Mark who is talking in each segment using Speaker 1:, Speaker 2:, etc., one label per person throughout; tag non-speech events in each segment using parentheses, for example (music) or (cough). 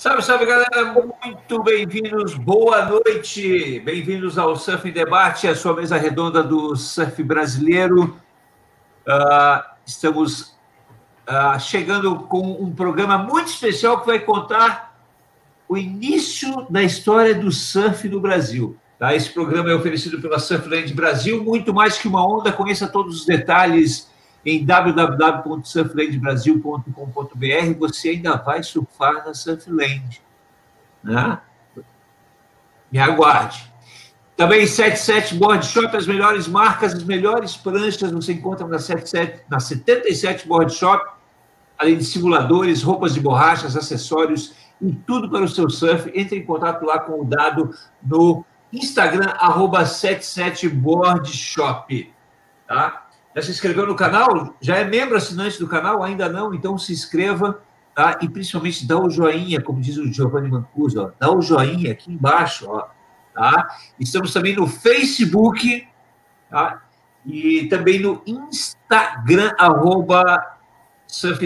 Speaker 1: Salve, salve, galera! Muito bem-vindos, boa noite! Bem-vindos ao Surf em Debate, a sua mesa redonda do surf brasileiro. Uh, estamos uh, chegando com um programa muito especial que vai contar o início da história do surf no Brasil. Tá? Esse programa é oferecido pela Surfland Brasil, muito mais que uma onda, conheça todos os detalhes em www.surflandbrasil.com.br, você ainda vai surfar na Surfland. Né? Me aguarde. Também 77 Board Shop, as melhores marcas, as melhores pranchas você encontra na, 77, na 77 Board Shop, além de simuladores, roupas de borrachas, acessórios e tudo para o seu surf. Entre em contato lá com o dado no Instagram, arroba 77boardshop. Tá? Já se inscreveu no canal? Já é membro assinante do canal? Ainda não? Então se inscreva tá? e principalmente dá o joinha, como diz o Giovanni Mancuso, ó, dá o joinha aqui embaixo. Ó, tá? Estamos também no Facebook tá? e também no Instagram, arroba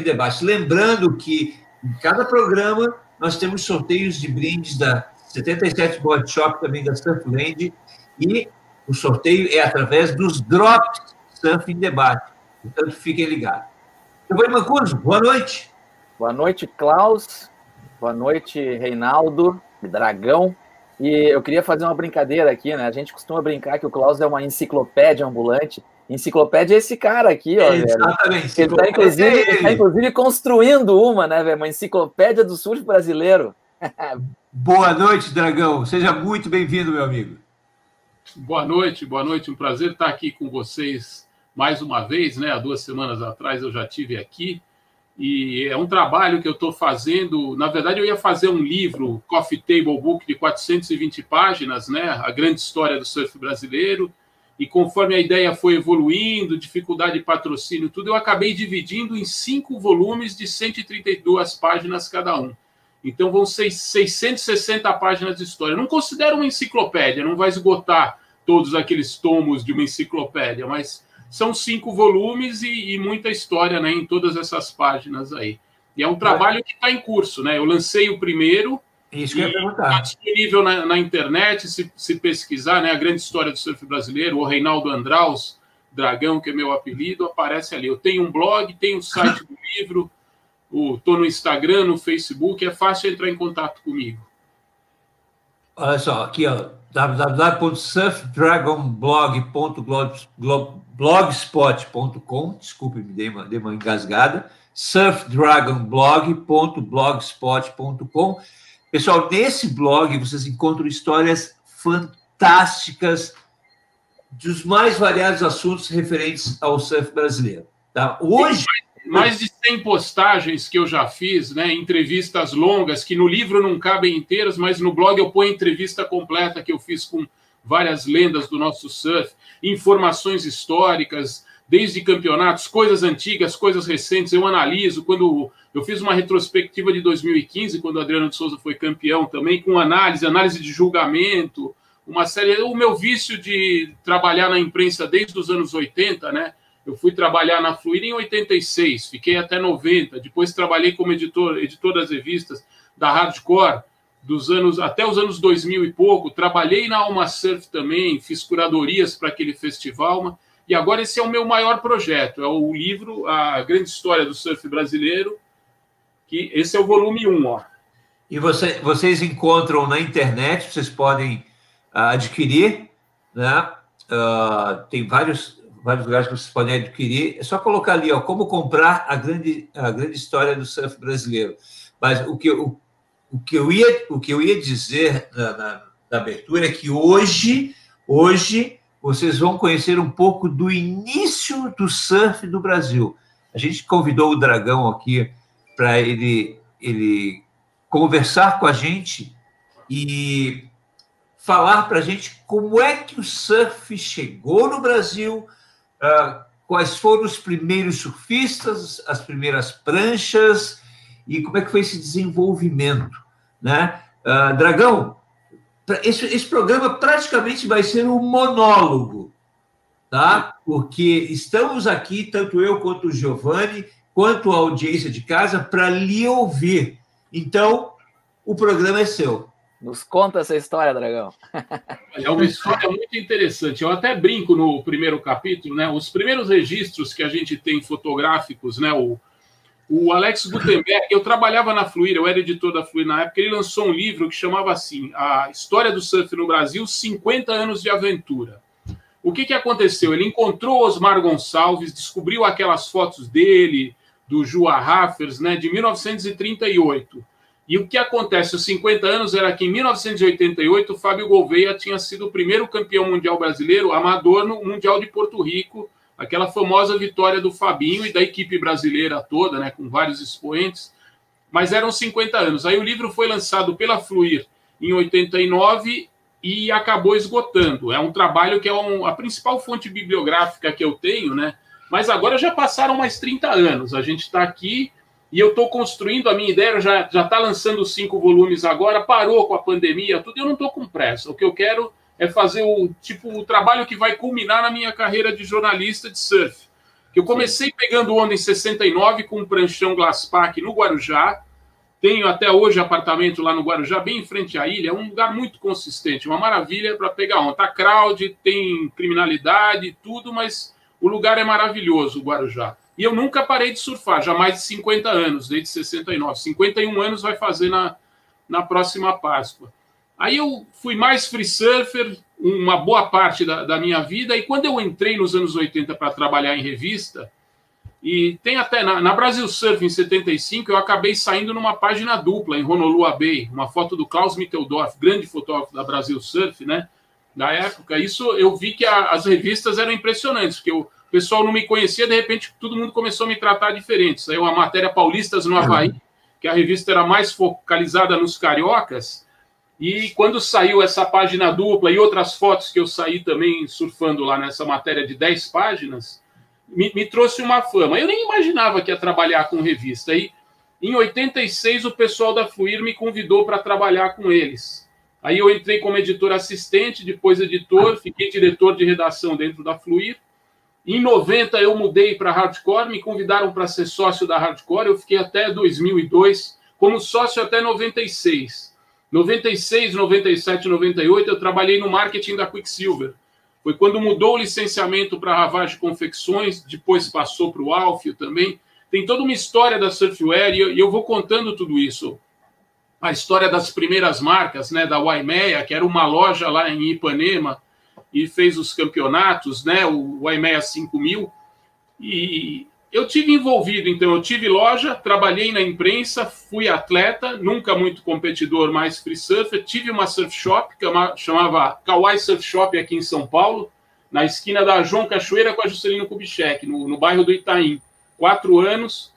Speaker 1: Debate. Lembrando que em cada programa nós temos sorteios de brindes da 77 Board Shop, também da Surfland, e o sorteio é através dos drops Surf em Debate. Portanto, fiquem ligados. Giovanni Mancuso, boa noite.
Speaker 2: Boa noite, Klaus. Boa noite, Reinaldo, Dragão. E eu queria fazer uma brincadeira aqui, né? A gente costuma brincar que o Klaus é uma enciclopédia ambulante. Enciclopédia é esse cara aqui, ó. Exatamente. Ele está inclusive, é tá, inclusive, construindo uma, né, velho? Uma enciclopédia do surf brasileiro. (laughs)
Speaker 1: boa noite, Dragão. Seja muito bem-vindo, meu amigo.
Speaker 3: Boa noite, boa noite. Um prazer estar aqui com vocês mais uma vez, né? Há duas semanas atrás eu já tive aqui e é um trabalho que eu estou fazendo. Na verdade, eu ia fazer um livro, Coffee Table Book, de 420 páginas, né? A grande história do surf brasileiro. E conforme a ideia foi evoluindo, dificuldade de patrocínio, tudo, eu acabei dividindo em cinco volumes de 132 páginas cada um. Então vão ser 660 páginas de história. não considero uma enciclopédia, não vai esgotar todos aqueles tomos de uma enciclopédia, mas são cinco volumes e, e, muita história né, em todas essas páginas aí. E é um trabalho que está em curso, né? Eu lancei o primeiro.
Speaker 1: Isso que eu ia perguntar. Está
Speaker 3: disponível na, na, internet, se, se pesquisar, né? A grande história do surf brasileiro, o Reinaldo Andraus, Dragão, que é meu apelido, aparece ali. Eu tenho um blog, tenho o um site do (laughs) livro, estou no Instagram, no Facebook, é fácil entrar em contato comigo.
Speaker 1: Olha só, aqui, ó, www.surfdragonblog.blogspot.com, desculpe, me dei uma, dei uma engasgada, surfdragonblog.blogspot.com. Pessoal, nesse blog vocês encontram histórias fantásticas dos mais variados assuntos referentes ao surf brasileiro. Tá?
Speaker 3: Hoje mais de 100 postagens que eu já fiz, né, entrevistas longas, que no livro não cabem inteiras, mas no blog eu ponho entrevista completa que eu fiz com várias lendas do nosso surf, informações históricas, desde campeonatos, coisas antigas, coisas recentes, eu analiso. Quando eu fiz uma retrospectiva de 2015, quando o Adriano de Souza foi campeão também, com análise, análise de julgamento, uma série. O meu vício de trabalhar na imprensa desde os anos 80, né? Eu fui trabalhar na Fluir em 86, fiquei até 90. Depois trabalhei como editor, editor das revistas da Hardcore dos anos até os anos 2000 e pouco. Trabalhei na Alma Surf também, fiz curadorias para aquele festival. E agora esse é o meu maior projeto, é o livro A Grande História do Surf Brasileiro, que esse é o volume 1, ó.
Speaker 1: E você, vocês encontram na internet, vocês podem uh, adquirir, né? Uh, tem vários vários lugares que vocês podem adquirir. É só colocar ali, ó, como comprar a grande, a grande história do surf brasileiro. Mas o que, o, o que, eu, ia, o que eu ia dizer na, abertura é que hoje, hoje vocês vão conhecer um pouco do início do surf do Brasil. A gente convidou o Dragão aqui para ele, ele conversar com a gente e falar para a gente como é que o surf chegou no Brasil, ah, quais foram os primeiros surfistas, as primeiras pranchas e como é que foi esse desenvolvimento, né? Uh, Dragão, esse, esse programa praticamente vai ser um monólogo, tá? Porque estamos aqui, tanto eu quanto o Giovanni, quanto a audiência de casa, para lhe ouvir. Então, o programa é seu.
Speaker 2: Nos conta essa história, Dragão. (laughs)
Speaker 3: É uma história muito interessante. Eu até brinco no primeiro capítulo, né? Os primeiros registros que a gente tem fotográficos, né? O, o Alex Gutenberg, eu trabalhava na Fluir, eu era editor da Fluir na época, ele lançou um livro que chamava assim: A História do Surf no Brasil, 50 anos de aventura. O que, que aconteceu? Ele encontrou Osmar Gonçalves, descobriu aquelas fotos dele, do Jua Raffers, né, de 1938. E o que acontece? Os 50 anos era que em 1988 o Fábio Gouveia tinha sido o primeiro campeão mundial brasileiro amador no Mundial de Porto Rico, aquela famosa vitória do Fabinho e da equipe brasileira toda, né, com vários expoentes. Mas eram 50 anos. Aí o livro foi lançado pela Fluir em 89 e acabou esgotando. É um trabalho que é um, a principal fonte bibliográfica que eu tenho, né? Mas agora já passaram mais 30 anos. A gente está aqui e eu estou construindo a minha ideia, já está lançando cinco volumes agora, parou com a pandemia, tudo. Eu não estou com pressa. O que eu quero é fazer o tipo o trabalho que vai culminar na minha carreira de jornalista de surf. Eu comecei Sim. pegando onda em 69 com um pranchão Glasspack no Guarujá. Tenho até hoje apartamento lá no Guarujá, bem em frente à ilha. É um lugar muito consistente, uma maravilha para pegar onda. Tá crowd, tem criminalidade, tudo, mas o lugar é maravilhoso, o Guarujá. E eu nunca parei de surfar, já mais de 50 anos, desde 69. 51 anos vai fazer na, na próxima Páscoa. Aí eu fui mais free surfer uma boa parte da, da minha vida, e quando eu entrei nos anos 80 para trabalhar em revista, e tem até na, na, Brasil Surf em 75, eu acabei saindo numa página dupla em Honolulu Bay, uma foto do Klaus Mitteldorf, grande fotógrafo da Brasil Surf, né? Da época. Isso eu vi que a, as revistas eram impressionantes, porque eu, o pessoal não me conhecia, de repente todo mundo começou a me tratar diferente. Saiu a matéria Paulistas no Havaí, que a revista era mais focalizada nos cariocas. E quando saiu essa página dupla e outras fotos que eu saí também surfando lá nessa matéria de 10 páginas, me, me trouxe uma fama. Eu nem imaginava que ia trabalhar com revista. E em 86 o pessoal da Fluir me convidou para trabalhar com eles. Aí eu entrei como editor assistente, depois editor, fiquei diretor de redação dentro da Fluir. Em 90 eu mudei para Hardcore, me convidaram para ser sócio da Hardcore, eu fiquei até 2002 como sócio até 96. 96, 97, 98 eu trabalhei no marketing da Quicksilver. Foi quando mudou o licenciamento para Ravage Confecções, depois passou para o Alfio também. Tem toda uma história da Surfwear e eu vou contando tudo isso. A história das primeiras marcas, né, da Waimea, que era uma loja lá em Ipanema, e fez os campeonatos, né? O Waimea 5000. E eu tive envolvido, então eu tive loja, trabalhei na imprensa, fui atleta, nunca muito competidor, mais free surfer. Tive uma surf shop que chamava Kawaii Surf Shop aqui em São Paulo, na esquina da João Cachoeira com a Juscelino Kubitschek, no, no bairro do Itaim. Quatro anos,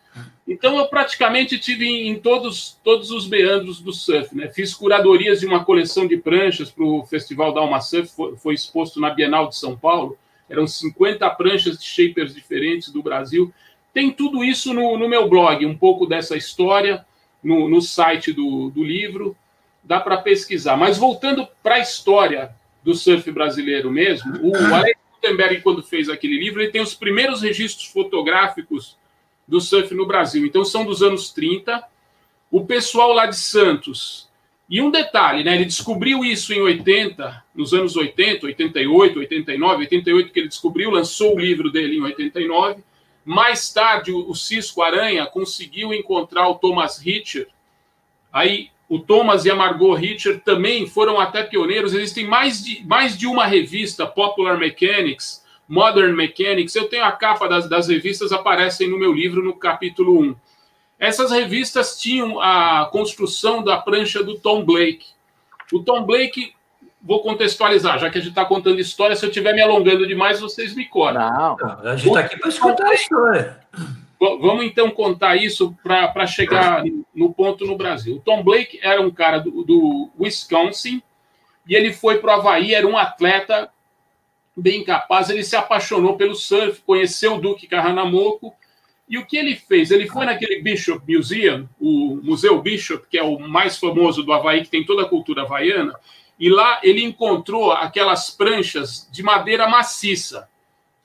Speaker 3: então, eu praticamente tive em, todos, todos os meandros do surf. Né? Fiz curadorias de uma coleção de pranchas para o Festival da Alma Surf, foi, foi, exposto na Bienal de São Paulo. Eram 50 pranchas de shapers diferentes do Brasil. Tem tudo isso no, no meu blog, um pouco dessa história, no, no site do, do livro. Dá para pesquisar. Mas voltando para a história do surf brasileiro mesmo, o (coughs) Alex Gutenberg, quando fez aquele livro, ele tem os primeiros registros fotográficos do surf no Brasil. Então, são dos anos 30. O pessoal lá de Santos. E um detalhe, né? Ele descobriu isso em 80, nos anos 80, 88, 89, 88 que ele descobriu, lançou o livro dele em 89. Mais tarde, o Cisco Aranha conseguiu encontrar o Thomas Hitcher. Aí, o Thomas e a Margot Hitcher também foram até pioneiros. Existem mais de, mais de uma revista, Popular Mechanics, Modern Mechanics, eu tenho a capa das, das revistas, aparecem no meu livro no capítulo 1. Essas revistas tinham a construção da prancha do Tom Blake. O Tom Blake, vou contextualizar, já que a gente está contando história, se eu estiver me alongando demais, vocês me cortam.
Speaker 1: Não, a gente está aqui para escutar a história.
Speaker 3: Vamos então contar isso para chegar no ponto no Brasil. O Tom Blake era um cara do, do Wisconsin e ele foi para o Havaí, era um atleta bem capaz, ele se apaixonou pelo surf, conheceu o Duque Kahanamoku, e o que ele fez? Ele foi naquele Bishop Museum, o Museu Bishop, que é o mais famoso do Havaí, que tem toda a cultura havaiana, e lá ele encontrou aquelas pranchas de madeira maciça.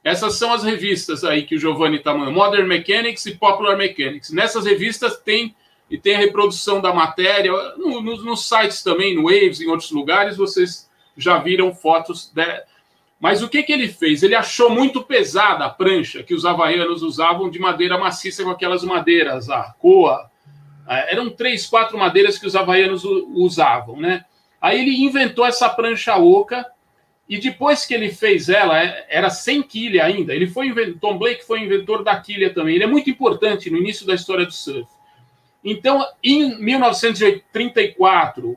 Speaker 3: Essas são as revistas aí que o Giovanni está mandando, Modern Mechanics e Popular Mechanics. Nessas revistas tem e tem a reprodução da matéria. No, no, nos sites também, no Waves, em outros lugares, vocês já viram fotos. Mas o que, que ele fez? Ele achou muito pesada a prancha que os havaianos usavam de madeira maciça com aquelas madeiras, a coa. É, eram três, quatro madeiras que os havaianos usavam, né? Aí ele inventou essa prancha oca e depois que ele fez ela, é, era sem quilha ainda. Ele foi Tom Blake foi inventor da quilha também. Ele é muito importante no início da história do surf. Então, em 1934,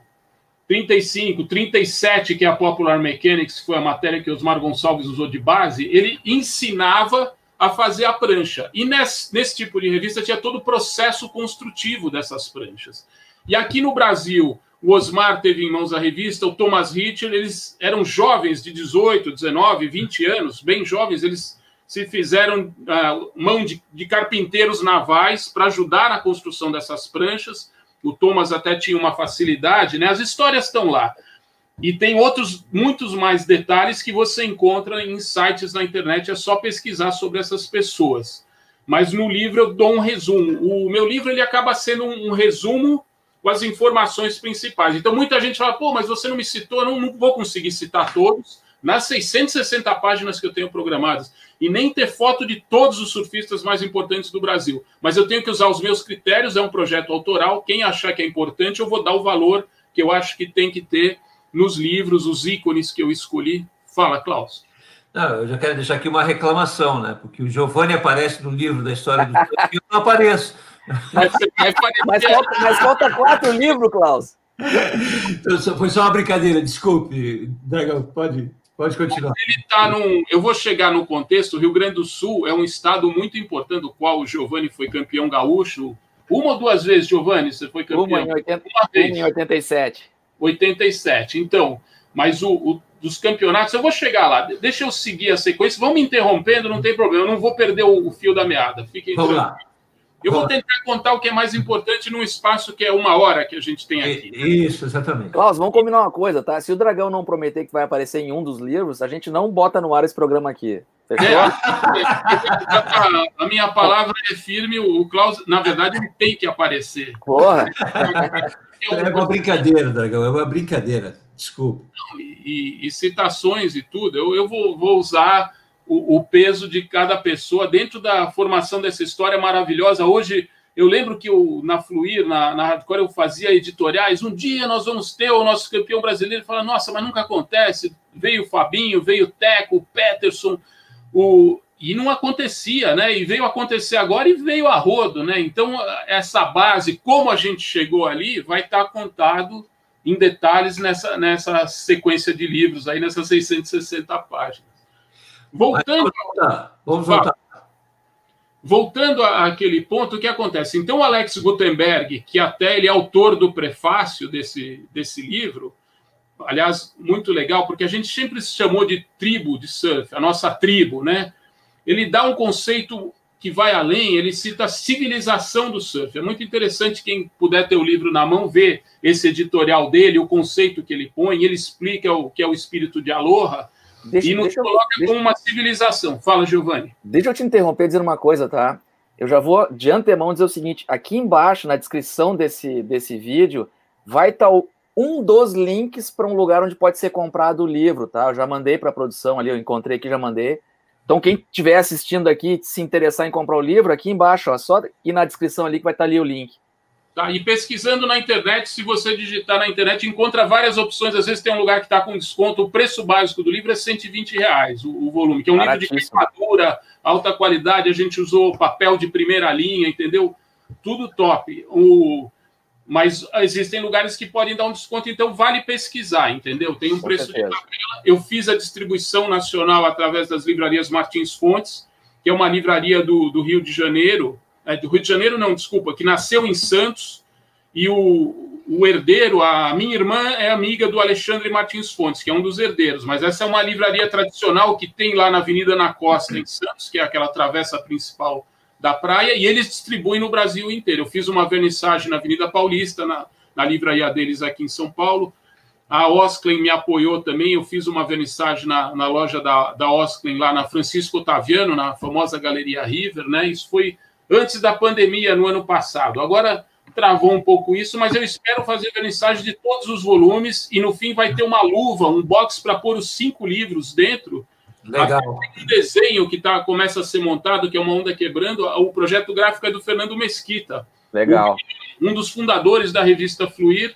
Speaker 3: 35, 37, que é a Popular Mechanics, foi a matéria que Osmar Gonçalves usou de base, ele ensinava a fazer a prancha. E nesse, nesse tipo de revista tinha todo o processo construtivo dessas pranchas. E aqui no Brasil, o Osmar teve em mãos a revista, o Thomas Hitcher, eles eram jovens de 18, 19, 20 anos, bem jovens, eles se fizeram uh, mão de, de carpinteiros navais para ajudar na construção dessas pranchas. O Thomas até tinha uma facilidade, né? As histórias estão lá. E tem outros, muitos mais detalhes que você encontra em sites na internet, é só pesquisar sobre essas pessoas. Mas no livro eu dou um resumo. O meu livro ele acaba sendo um, um resumo com as informações principais. Então muita gente fala, pô, mas você não me citou, eu não, não vou conseguir citar todos nas 660 páginas que eu tenho programadas e nem ter foto de todos os surfistas mais importantes do Brasil. Mas eu tenho que usar os meus critérios, é um projeto autoral. Quem achar que é importante, eu vou dar o valor que eu acho que tem que ter nos livros, os ícones que eu escolhi. Fala, Klaus.
Speaker 1: Não, eu já quero deixar aqui uma reclamação, né? Porque o Giovanni aparece no livro da história do eu não apareço.
Speaker 2: Mas, mas, falta, mas falta quatro livros, Klaus.
Speaker 1: Então, foi só uma brincadeira, desculpe, Dragão, pode. Pode continuar.
Speaker 3: Ele está num. Eu vou chegar no contexto. O Rio Grande do Sul é um estado muito importante, do qual o Giovanni foi campeão gaúcho. Uma ou duas vezes, Giovanni, você foi campeão?
Speaker 2: Uma em, 80, uma vez. Em 87.
Speaker 3: 87. Então, mas o, o, dos campeonatos, eu vou chegar lá. Deixa eu seguir a sequência. Vão me interrompendo, não tem problema. Eu não vou perder o, o fio da meada. Fiquem
Speaker 1: Vamos lá.
Speaker 3: Eu vou tentar contar o que é mais importante num espaço que é uma hora que a gente tem aqui.
Speaker 1: Isso, exatamente.
Speaker 2: Klaus, vamos combinar uma coisa, tá? Se o Dragão não prometer que vai aparecer em um dos livros, a gente não bota no ar esse programa aqui. É,
Speaker 3: a minha palavra é firme, o Klaus, na verdade, ele tem que aparecer.
Speaker 2: Porra!
Speaker 1: É uma brincadeira, Dragão, é uma brincadeira. Desculpa.
Speaker 3: E, e, e citações e tudo, eu, eu vou, vou usar o, o, peso de cada pessoa dentro da formação dessa história maravilhosa. Hoje, eu lembro que eu, na Fluir, na, na Hardcore, eu fazia editoriais. Um dia nós vamos ter o nosso campeão brasileiro. Fala, nossa, mas nunca acontece. Veio o Fabinho, veio o Teco, o Peterson, o... e não acontecia, né? E veio acontecer agora e veio a rodo, né? Então, essa base, como a gente chegou ali, vai estar contado em detalhes nessa, nessa sequência de livros aí, nessas 660 páginas. Voltando. Vamos voltar. Voltando àquele ponto, o que acontece? Então, o Alex Gutenberg, que até ele é autor do prefácio desse, desse livro, aliás, muito legal, porque a gente sempre se chamou de tribo de surf, a nossa tribo, né? Ele dá um conceito que vai além, ele cita a civilização do surf. É muito interessante quem puder ter o livro na mão ver esse editorial dele, o conceito que ele põe, ele explica o que é o espírito de Aloha, Deixa, e nos coloca deixa, como uma civilização. Fala, Giovanni.
Speaker 2: Deixa eu te interromper dizendo uma coisa, tá? Eu já vou de antemão dizer o seguinte: aqui embaixo, na descrição desse, desse vídeo, vai estar tá um dos links para um lugar onde pode ser comprado o livro, tá? Eu já mandei para a produção ali, eu encontrei aqui, já mandei. Então, quem estiver assistindo aqui, se interessar em comprar o livro, aqui embaixo, ó, só ir na descrição ali que vai estar tá ali o link.
Speaker 3: Tá? E pesquisando na internet, se você digitar na internet, encontra várias opções. Às vezes tem um lugar que está com desconto. O preço básico do livro é 120 reais, o, o volume, que é um livro de queimadura, alta qualidade. A gente usou papel de primeira linha, entendeu? Tudo top. O, mas existem lugares que podem dar um desconto, então vale pesquisar, entendeu? Tem um com preço certeza. de tabela. Eu fiz a distribuição nacional através das livrarias Martins Fontes, que é uma livraria do, do Rio de Janeiro, é, do Rio de Janeiro, não, desculpa, que nasceu em Santos, e o, o herdeiro, a minha irmã é amiga do Alexandre Martins Fontes, que é um dos herdeiros, mas essa é uma livraria tradicional que tem lá na Avenida na Costa, em Santos, que é aquela travessa principal da praia, e eles distribuem no Brasil inteiro. Eu fiz uma vernissagem na Avenida Paulista, na, na livraria deles aqui em São Paulo. A Osklen me apoiou também. Eu fiz uma vernissagem na, na loja da, da Osklen, lá na Francisco Otaviano, na famosa Galeria River, né? Isso foi antes da pandemia, no ano passado. Agora, travou um pouco isso, mas eu espero fazer vernissagem de todos os volumes e no fim vai ter uma luva, um box para pôr os cinco livros dentro.
Speaker 1: Legal.
Speaker 3: Tem um desenho que tá, começa a ser montado, que é uma onda quebrando. O projeto gráfico é do Fernando Mesquita.
Speaker 2: Legal.
Speaker 3: Um, um dos fundadores da revista Fluir.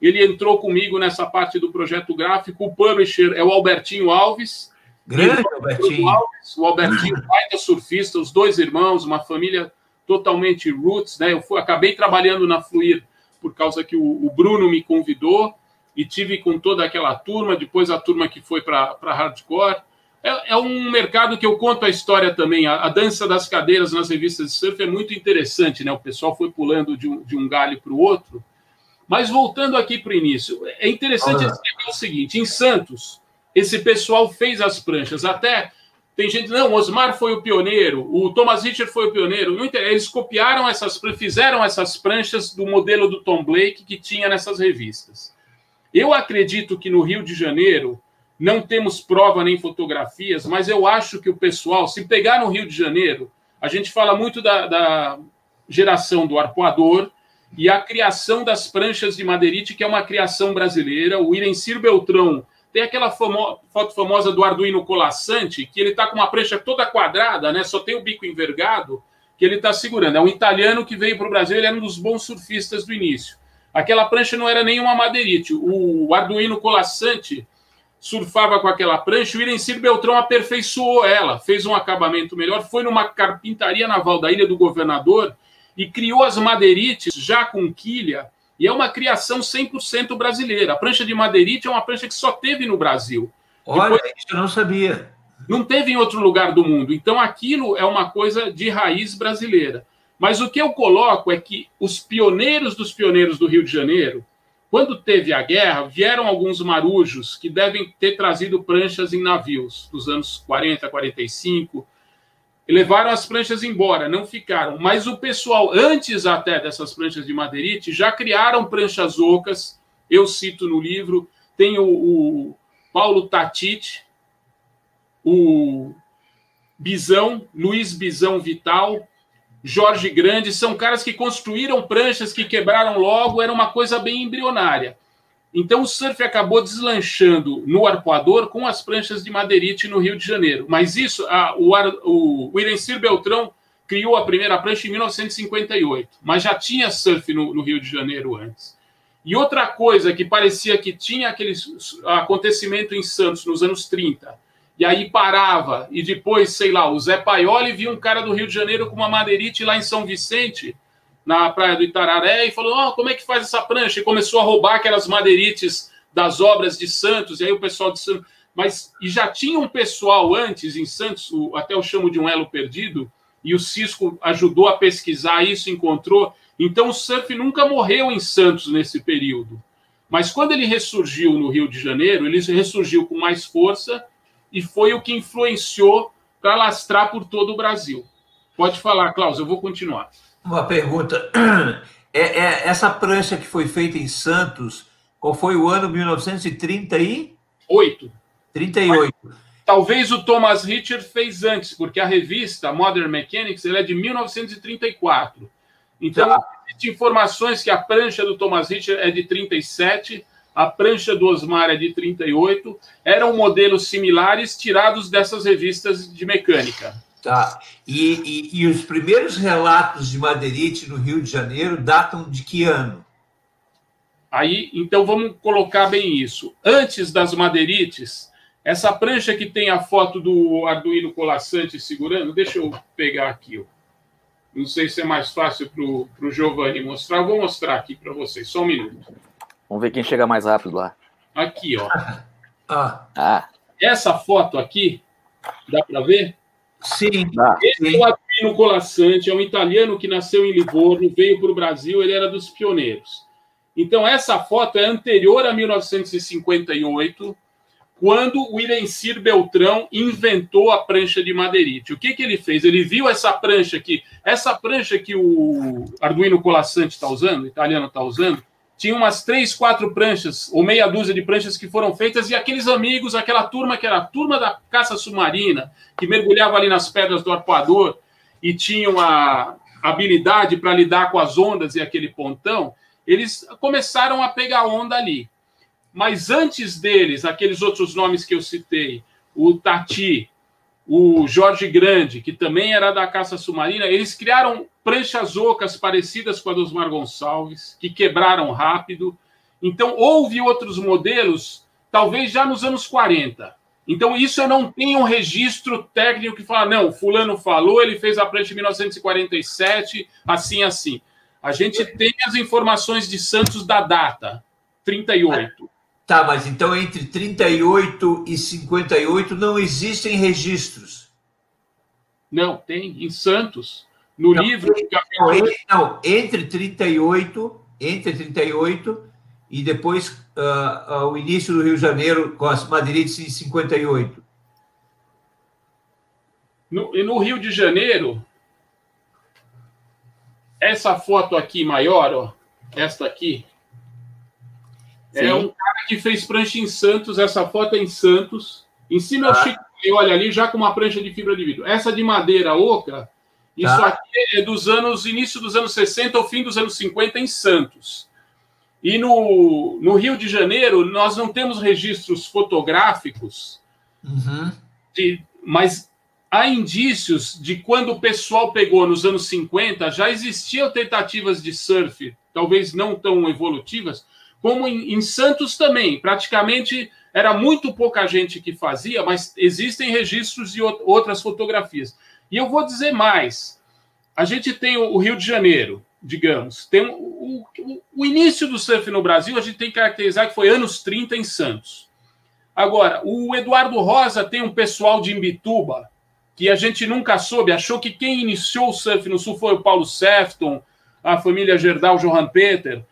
Speaker 3: Ele entrou comigo nessa parte do projeto gráfico. O publisher é o Albertinho Alves.
Speaker 1: Grande Albertinho.
Speaker 3: Alves, o Albertinho, baita surfista, os dois irmãos, uma família totalmente roots, né? Eu fui, acabei trabalhando na Fluir por causa que o, o, Bruno me convidou e tive com toda aquela turma, depois a turma que foi para hardcore. É, é, um mercado que eu conto a história também. A, a, dança das cadeiras nas revistas de surf é muito interessante, né? O pessoal foi pulando de um, de um galho para o outro. Mas voltando aqui para o início, é interessante uhum. o seguinte: em Santos, esse pessoal fez as pranchas. Até tem gente, não, Osmar foi o pioneiro, o Thomas Hitcher foi o pioneiro. Eles copiaram essas, fizeram essas pranchas do modelo do Tom Blake que tinha nessas revistas. Eu acredito que no Rio de Janeiro não temos prova nem fotografias, mas eu acho que o pessoal, se pegar no Rio de Janeiro, a gente fala muito da, da geração do arpoador e a criação das pranchas de madeirite, que é uma criação brasileira. O Irencir Beltrão tem aquela foto famosa do Arduino colassante, que ele está com uma prancha toda quadrada, né? Só tem o bico envergado, que ele está segurando. É um italiano que veio para o Brasil, ele era um dos bons surfistas do início. Aquela prancha não era nenhuma madeirite. O Arduino colassante surfava com aquela prancha, o Irencir Beltrão aperfeiçoou ela, fez um acabamento melhor, foi numa carpintaria naval da Ilha do Governador e criou as madeirites já com quilha e é uma criação 100% brasileira. A prancha de madeirite é uma prancha que só teve no Brasil.
Speaker 1: Olha, Depois, isso eu não sabia.
Speaker 3: Não teve em outro lugar do mundo. Então, aquilo é uma coisa de raiz brasileira. Mas o que eu coloco é que os pioneiros dos pioneiros do Rio de Janeiro, quando teve a guerra, vieram alguns marujos que devem ter trazido pranchas em navios dos anos 40, 45, levaram as pranchas embora, não ficaram. Mas o pessoal, antes até dessas pranchas de madeirite, já criaram pranchas ocas. Eu cito no livro, tem o, o Paulo Tatite, o Bisão, Luiz Bisão Vital, Jorge Grande, são caras que construíram pranchas que quebraram logo, era uma coisa bem embrionária. Então o surf acabou deslanchando no arpoador com as pranchas de madeirite no Rio de Janeiro. Mas isso, a, o, o, o Irencir Beltrão criou a primeira prancha em 1958, mas já tinha surf no, no, Rio de Janeiro antes. E outra coisa que parecia que tinha aquele acontecimento em Santos nos anos 30, e aí parava, e depois, sei lá, o Zé Paioli viu um cara do Rio de Janeiro com uma madeirite lá em São Vicente, na praia do Itararé e falou: oh, como é que faz essa prancha? E começou a roubar aquelas madeirites das obras de Santos, e aí o pessoal de Santos. Mas e já tinha um pessoal antes em Santos, o, até eu chamo de um elo perdido, e o Cisco ajudou a pesquisar isso, encontrou. Então o surf nunca morreu em Santos nesse período. Mas quando ele ressurgiu no Rio de Janeiro, ele ressurgiu com mais força e foi o que influenciou para lastrar por todo o Brasil. Pode falar, Klaus, eu vou continuar.
Speaker 1: Uma pergunta. (clears throat) É, é, essa prancha que foi feita em Santos, qual foi o ano 1938?
Speaker 3: 38. Talvez o Thomas Richard fez antes, porque a revista Modern Mechanics é de 1934. Então, tá. existem informações que a prancha do Thomas Richard é de 37, a prancha do Osmar é de 38. Eram modelos similares tirados dessas revistas de mecânica.
Speaker 1: Tá. E, e, e, os primeiros relatos de madeirite no Rio de Janeiro datam de que ano?
Speaker 3: Aí, então vamos colocar bem isso. Antes das madeirites, essa prancha que tem a foto do Arduino colassante segurando, deixa eu pegar aqui. Ó. Não sei se é mais fácil para o Giovanni mostrar. Eu vou mostrar aqui para vocês, só um minuto.
Speaker 2: Vamos ver quem chega mais rápido lá.
Speaker 3: Aqui, ó.
Speaker 1: Ah.
Speaker 2: ah.
Speaker 3: Essa foto aqui, dá para ver?
Speaker 1: Sim.
Speaker 3: Esse é o Adriano Colassante, é um italiano que nasceu em Livorno, veio para o Brasil, ele era dos pioneiros. Então, essa foto é anterior a 1958, quando o Irencir Beltrão inventou a prancha de madeirite. O que, que ele fez? Ele viu essa prancha aqui, essa prancha que o Arduino Colassante está usando, o italiano está usando, tinha umas três, quatro pranchas, ou meia dúzia de pranchas que foram feitas, e aqueles amigos, aquela turma que era a turma da caça submarina, que mergulhava ali nas pedras do arpoador, e tinham a, habilidade para lidar com as ondas e aquele pontão, eles começaram a pegar onda ali. Mas antes deles, aqueles outros nomes que eu citei, o Tati, o Jorge Grande, que também era da caça submarina, eles criaram pranchas ocas parecidas com a dos Mar Gonçalves, que quebraram rápido. Então, houve outros modelos, talvez já nos anos 40. Então, isso eu não tenho um registro técnico que fala, não, fulano falou, ele fez a prancha em 1947, assim, assim. A gente tem as informações de Santos da data, 38.
Speaker 1: Tá, mas então entre 38 e 58 não existem registros.
Speaker 3: Não, tem, em Santos. No
Speaker 1: não,
Speaker 3: livro.
Speaker 1: Não, entre, não, entre 38, entre 38 e depois uh, o início do Rio de Janeiro com as madeirenses em 58.
Speaker 3: No, e no Rio de Janeiro, essa foto aqui maior, ó, esta aqui, Sim. é um cara que fez prancha em Santos, essa foto é em Santos. Em cima ah. é o ah. Chico, olha ali, já com uma prancha de fibra de vidro. Essa de madeira oca, isso tá. aqui é dos anos, início dos anos 60 ou fim dos anos 50 em Santos. E no, no Rio de Janeiro, nós não temos registros fotográficos,
Speaker 1: uhum.
Speaker 3: de, mas há indícios de quando o pessoal pegou nos anos 50, já existiam tentativas de surf, talvez não tão evolutivas, como em, em Santos também. Praticamente era muito pouca gente que fazia, mas existem registros e outras fotografias. E eu vou dizer mais: a gente tem o Rio de Janeiro, digamos, tem o, o, o, início do surf no Brasil, a gente tem que caracterizar que foi anos 30 em Santos. Agora, o Eduardo Rosa tem um pessoal de Imbituba que a gente nunca soube, achou que quem iniciou o surf no Sul foi o Paulo Sefton, a família Gerdau Johan Peter,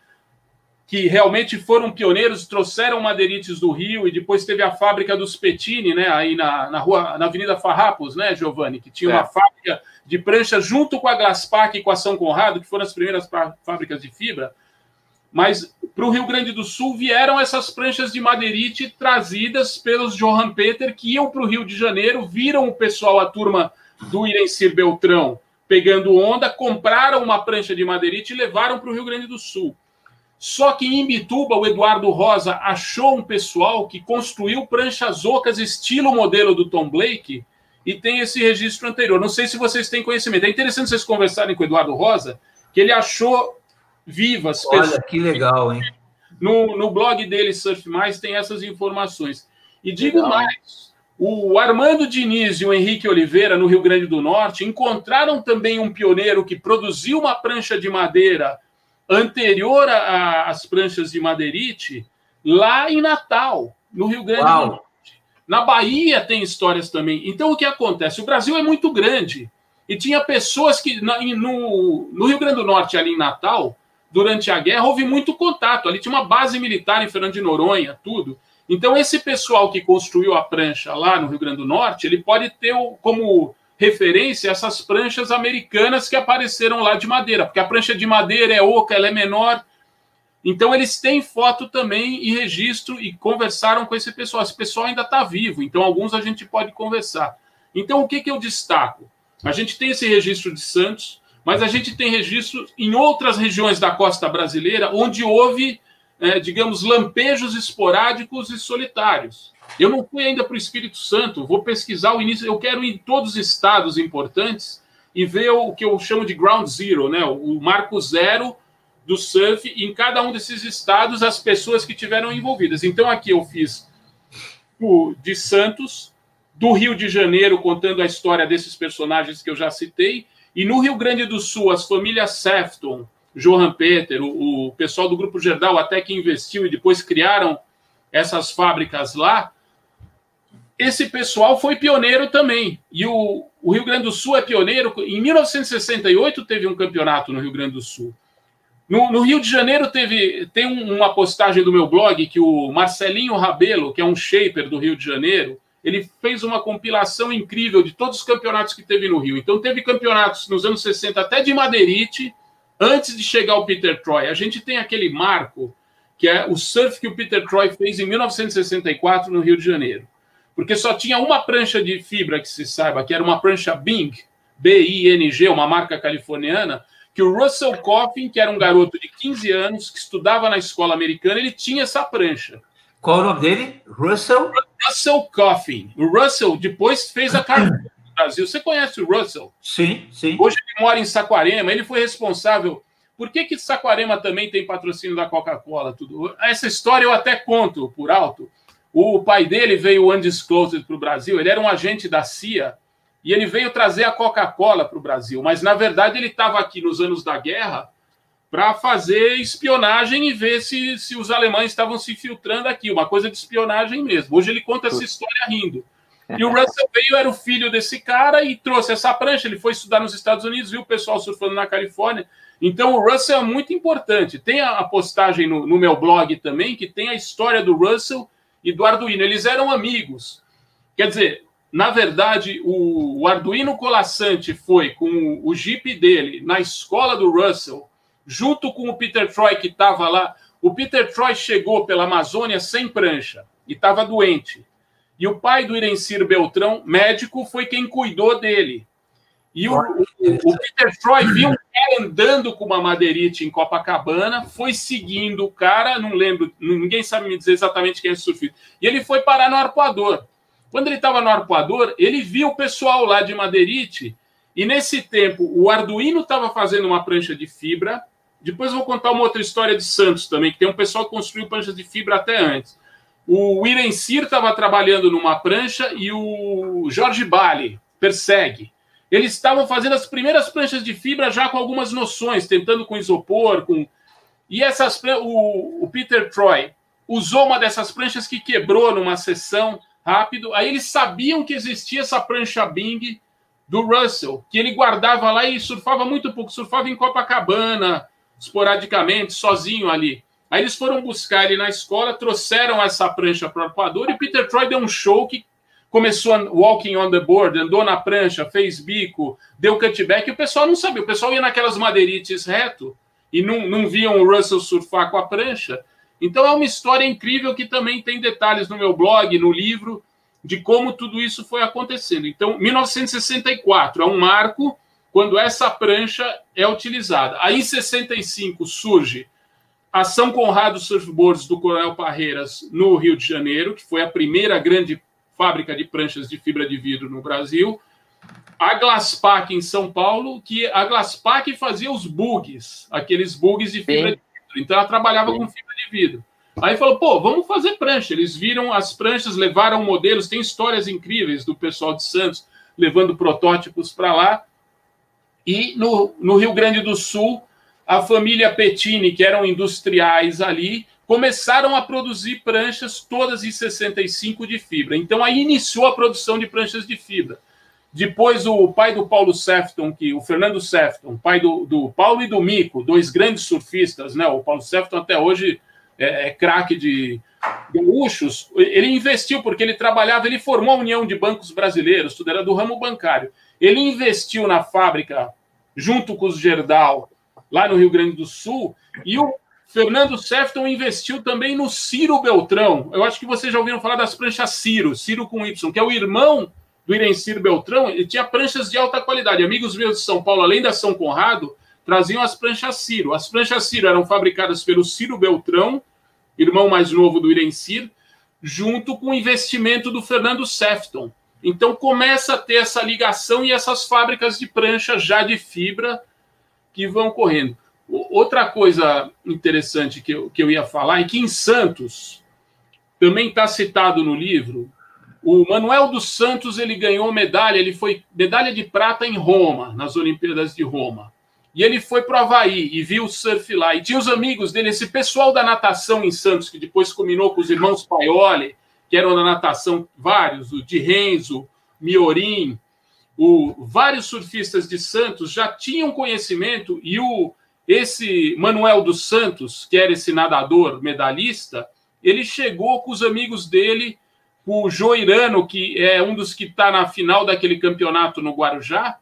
Speaker 3: que realmente foram pioneiros, trouxeram madeiretes do Rio e depois teve a fábrica dos Petini, né, aí na, na rua, na Avenida Farrapos, né, Giovanni, que tinha é. uma fábrica de pranchas junto com a Glaspac e com a São Conrado, que foram as primeiras fábricas de fibra. Mas para o Rio Grande do Sul vieram essas pranchas de madeirite trazidas pelos Johan Peter, que iam para o Rio de Janeiro, viram o pessoal, a turma do Irencir Beltrão, pegando onda, compraram uma prancha de madeirite e levaram para o Rio Grande do Sul. Só que em Imbituba, o Eduardo Rosa achou um pessoal que construiu pranchas ocas estilo modelo do Tom Blake e tem esse registro anterior. Não sei se vocês têm conhecimento. É interessante vocês conversarem com o Eduardo Rosa, que ele achou vivas.
Speaker 1: Olha, pessoas. que legal, hein?
Speaker 3: No, no blog dele, Surf Mais, tem essas informações. E digo legal. mais, o Armando Diniz e o Henrique Oliveira, no Rio Grande do Norte, encontraram também um pioneiro que produziu uma prancha de madeira anterior às pranchas de madeirite, lá em Natal, no Rio Grande Uau. do Norte. Na Bahia tem histórias também. Então, o que acontece? O Brasil é muito grande. E tinha pessoas que, no, no Rio Grande do Norte, ali em Natal, durante a guerra, houve muito contato. Ali tinha uma base militar em Fernando de Noronha, tudo. Então, esse pessoal que construiu a prancha lá no Rio Grande do Norte, ele pode ter como referência essas pranchas americanas que apareceram lá de madeira, porque a prancha de madeira é oca, ela é menor. Então eles têm foto também e registro e conversaram com esse pessoal. Esse pessoal ainda está vivo, então alguns a gente pode conversar. Então o que, que eu destaco? A gente tem esse registro de Santos, mas a gente tem registro em outras regiões da costa brasileira onde houve, é, digamos, lampejos esporádicos e solitários. Eu não fui ainda para o Espírito Santo, vou pesquisar o início. Eu quero ir em todos os estados importantes e ver o que eu chamo de ground zero, né? o marco zero do surf em cada um desses estados, as pessoas que tiveram envolvidas. Então, aqui eu fiz o de Santos, do Rio de Janeiro, contando a história desses personagens que eu já citei, e no Rio Grande do Sul, as famílias Sefton, Johan Peter, o, o pessoal do Grupo Gerdau, até que investiu e depois criaram essas fábricas lá, esse pessoal foi pioneiro também. E o, o, Rio Grande do Sul é pioneiro. Em 1968 teve um campeonato no Rio Grande do Sul. No, no Rio de Janeiro teve tem uma postagem do meu blog que o Marcelinho Rabelo, que é um shaper do Rio de Janeiro, ele fez uma compilação incrível de todos os campeonatos que teve no Rio. Então teve campeonatos nos anos 60 até de Madeirite, antes de chegar o Peter Troy. A gente tem aquele marco que é o surf que o Peter Troy fez em 1964 no Rio de Janeiro porque só tinha uma prancha de fibra que se saiba, que era uma prancha Bing, B-I-N-G, uma marca californiana, que o Russell Coffin, que era um garoto de 15 anos, que estudava na escola americana, ele tinha essa prancha.
Speaker 1: Qual o nome dele? Russell?
Speaker 3: Russell Coffin. O Russell depois fez a carreira no Brasil. Você conhece o Russell?
Speaker 1: Sim, sim.
Speaker 3: Hoje ele mora em Saquarema. Ele foi responsável. Por que, que Saquarema também tem patrocínio da Coca-Cola? Tudo? Essa história eu até conto por alto. O pai dele veio undisclosed para o Brasil. Ele era um agente da CIA e ele veio trazer a Coca-Cola para o Brasil. Mas, na verdade, ele estava aqui nos anos da guerra para fazer espionagem e ver se, se os alemães estavam se filtrando aqui, uma coisa de espionagem mesmo. Hoje ele conta essa história rindo. E o Russell veio, era o filho desse cara e trouxe essa prancha. Ele foi estudar nos Estados Unidos, viu o pessoal surfando na Califórnia. Então o Russell é muito importante. Tem a postagem no, no meu blog também, que tem a história do Russell e do Arduino. Eles eram amigos. Quer dizer, na verdade, o, o Arduino Colassante foi com o Jeep dele na escola do Russell, junto com o Peter Troy, que estava lá. O Peter Troy chegou pela Amazônia sem prancha e estava doente. E o pai do Irencir Beltrão, médico, foi quem cuidou dele. E o, o, Peter Troy viu um cara andando com uma madeirite em Copacabana, foi seguindo o cara, não lembro, ninguém sabe me dizer exatamente quem é esse surfista. E ele foi parar no arpoador. Quando ele estava no arpoador, ele viu o pessoal lá de Madeirite, e nesse tempo o Arduino estava fazendo uma prancha de fibra. Depois vou contar uma outra história de Santos também, que tem um pessoal que construiu pranchas de fibra até antes. O Sir estava trabalhando numa prancha e o Jorge Bale, persegue. Eles estavam fazendo as primeiras pranchas de fibra já com algumas noções, tentando com isopor, com. E essas o, o Peter Troy usou uma dessas pranchas que quebrou numa sessão rápido. Aí eles sabiam que existia essa prancha Bing do Russell, que ele guardava lá e surfava muito pouco, surfava em Copacabana, esporadicamente, sozinho ali. Aí eles foram buscar ele na escola, trouxeram essa prancha para o arpoador e Peter Troy deu um show que começou walking on the board, andou na prancha, fez bico, deu cutback, e o pessoal não sabia. O pessoal ia naquelas madeirites reto e não, não viam o Russell surfar com a prancha. Então é uma história incrível que também tem detalhes no meu blog, no livro, de como tudo isso foi acontecendo. Então, 1964 é um marco quando essa prancha é utilizada. Aí, em 65, surge a São Conrado Surfboards do Coronel Parreiras, no Rio de Janeiro, que foi a primeira grande fábrica de pranchas de fibra de vidro no Brasil. A Glaspac em São Paulo, que a Glaspac fazia os bugs, aqueles bugs de fibra Sim. de vidro. Então, ela trabalhava Sim. com fibra de vidro. Aí falou, pô, vamos fazer prancha. Eles viram as pranchas, levaram modelos, tem histórias incríveis do pessoal de Santos levando protótipos para lá. E no, no Rio Grande do Sul, a família Pettini, que eram industriais ali, começaram a produzir pranchas todas em 65 de fibra. Então aí iniciou a produção de pranchas de fibra. Depois o pai do Paulo Sefton, que o Fernando Sefton, pai do, do Paulo e do Mico, dois grandes surfistas, né? O Paulo Sefton até hoje é, é craque de gaúchos, ele investiu porque ele trabalhava, ele formou a União de Bancos Brasileiros, tudo era do ramo bancário. Ele investiu na fábrica junto com os Gerdau, lá no Rio Grande do Sul, e o Fernando Sefton investiu também no Ciro Beltrão. Eu acho que vocês já ouviram falar das pranchas Ciro, Ciro com Y, que é o irmão do Irenciro Beltrão, ele tinha pranchas de alta qualidade. Amigos meus de São Paulo, além da São Conrado, traziam as pranchas Ciro. As pranchas Ciro eram fabricadas pelo Ciro Beltrão, irmão mais novo do Irencir, junto com o investimento do Fernando Sefton. Então começa a ter essa ligação e essas fábricas de prancha já de fibra que vão correndo. Outra coisa interessante que eu, que eu ia falar é que em Santos, também está citado no livro, o Manuel dos Santos ele ganhou medalha, ele foi medalha de prata em Roma, nas Olimpíadas de Roma. E ele foi para o Havaí e viu o surf lá. E tinha os amigos dele, esse pessoal da natação em Santos, que depois combinou com os irmãos Paioli, que eram da natação, vários, o Di Renzo, Miorim, o, vários surfistas de Santos já tinham conhecimento e o esse Manuel dos Santos, que era esse nadador medalhista, ele chegou com os amigos dele, o Joirano, que é um dos que está na final daquele campeonato no Guarujá,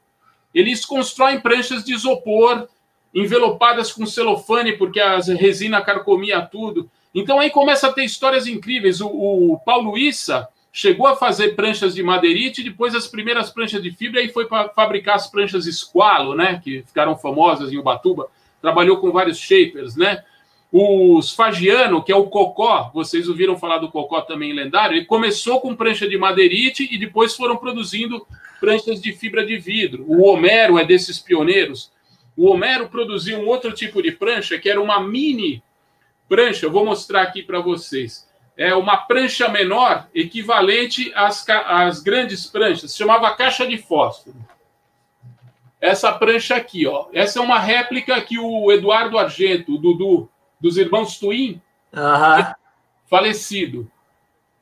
Speaker 3: eles constroem pranchas de isopor envelopadas com celofane, porque a resina carcomia tudo. Então aí começa a ter histórias incríveis. O, o Paulo Issa chegou a fazer pranchas de madeirite, depois as primeiras pranchas de fibra, e foi para fabricar as pranchas esqualo, né? Que ficaram famosas em Ubatuba. Trabalhou com vários shapers, né? Os Fagiano, que é o Cocó, vocês ouviram falar do Cocó também lendário, ele começou com prancha de madeirite e depois foram produzindo pranchas de fibra de vidro. O Homero é desses pioneiros. O Homero produziu um outro tipo de prancha, que era uma mini prancha, eu vou mostrar aqui para vocês. É uma prancha menor, equivalente às, às grandes pranchas, se chamava caixa de fósforo. Essa prancha aqui, ó. Essa é uma réplica que o Eduardo Argento, o Dudu, dos irmãos Twin,
Speaker 1: uhum.
Speaker 3: falecido.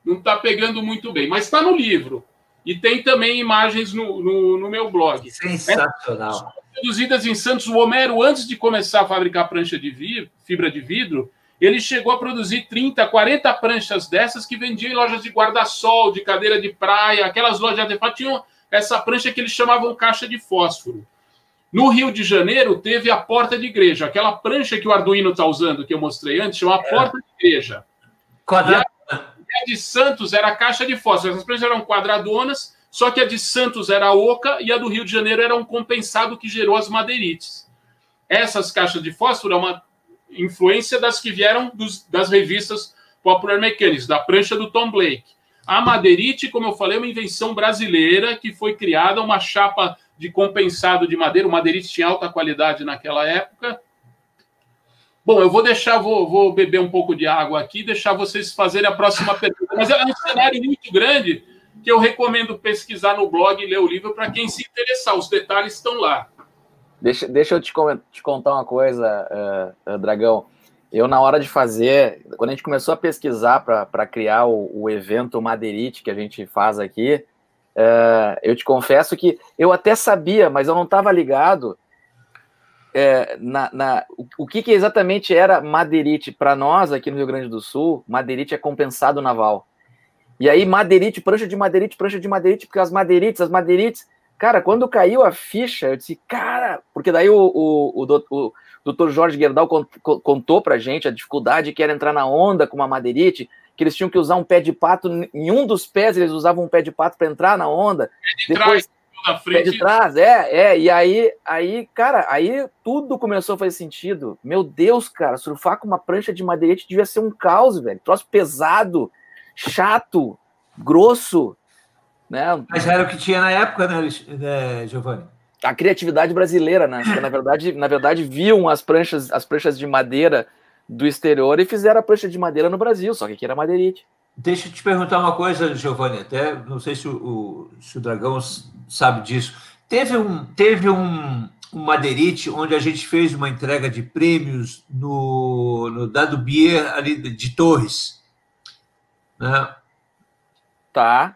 Speaker 3: Não está pegando muito bem, mas está no livro. E tem também imagens no, no, no meu blog.
Speaker 1: Sensacional.
Speaker 3: É, produzidas em Santos, o Homero, antes de começar a fabricar prancha de vidro, fibra de vidro, ele chegou a produzir 30, 40 pranchas dessas que vendiam em lojas de guarda-sol, de cadeira de praia, aquelas lojas de tinham essa prancha que eles chamavam caixa de fósforo. No Rio de Janeiro, teve a porta de igreja, aquela prancha que o Arduino está usando, que eu mostrei antes, chama é. porta de igreja.
Speaker 1: Quadrado.
Speaker 3: E a, a de Santos era a caixa de fósforo. Essas pranchas eram quadradonas, só que a de Santos era oca e a do Rio de Janeiro era um compensado que gerou as madeirites. Essas caixas de fósforo é uma influência das que vieram dos, das revistas Popular Mechanics, da prancha do Tom Blake. A madeirite, como eu falei, é uma invenção brasileira que foi criada, uma chapa de compensado de madeira. O madeirite tinha alta qualidade naquela época. Bom, eu vou deixar, vou, vou beber um pouco de água aqui e deixar vocês fazerem a próxima pergunta. Mas é um cenário muito grande que eu recomendo pesquisar no blog e ler o livro para quem se interessar. Os detalhes estão lá.
Speaker 2: Deixa, deixa eu te, te contar uma coisa, uh, uh, Dragão. Eu, na hora de fazer, quando a gente começou a pesquisar para criar o, o, evento Madeirite que a gente faz aqui, uh, eu te confesso que eu até sabia, mas eu não estava ligado é, na, na, o, o que, que, exatamente era madeirite para nós aqui no Rio Grande do Sul. Madeirite é compensado naval. E aí, madeirite, prancha de madeirite, prancha de madeirite, porque as madeirites, as madeirites. Cara, quando caiu a ficha, eu disse, cara, porque daí o, o, o, o doutor Jorge Gerdau contou pra gente a dificuldade que era entrar na onda com uma madeirite, que eles tinham que usar um pé de pato, em um dos pés eles usavam um pé de pato para entrar na onda.
Speaker 3: De Depois,
Speaker 2: na frente. Pé de trás, é, é. E aí, aí, cara, aí tudo começou a fazer sentido. Meu Deus, cara, surfar com uma prancha de madeirite devia ser um caos, velho. Troço pesado, chato, grosso. Né?
Speaker 1: Mas era o que tinha na época, né, né Giovanni?
Speaker 2: A criatividade brasileira, né? Porque, na verdade, na verdade, viam as pranchas, as pranchas de madeira do exterior e fizeram a prancha de madeira no Brasil, só que aqui era madeirite.
Speaker 1: Deixa eu te perguntar uma coisa, Giovanni, até não sei se o, se o Dragão sabe disso. Teve um, teve um, um Madeirite onde a gente fez uma entrega de prêmios no, no Dado Bier ali de Torres. Né?
Speaker 2: Tá.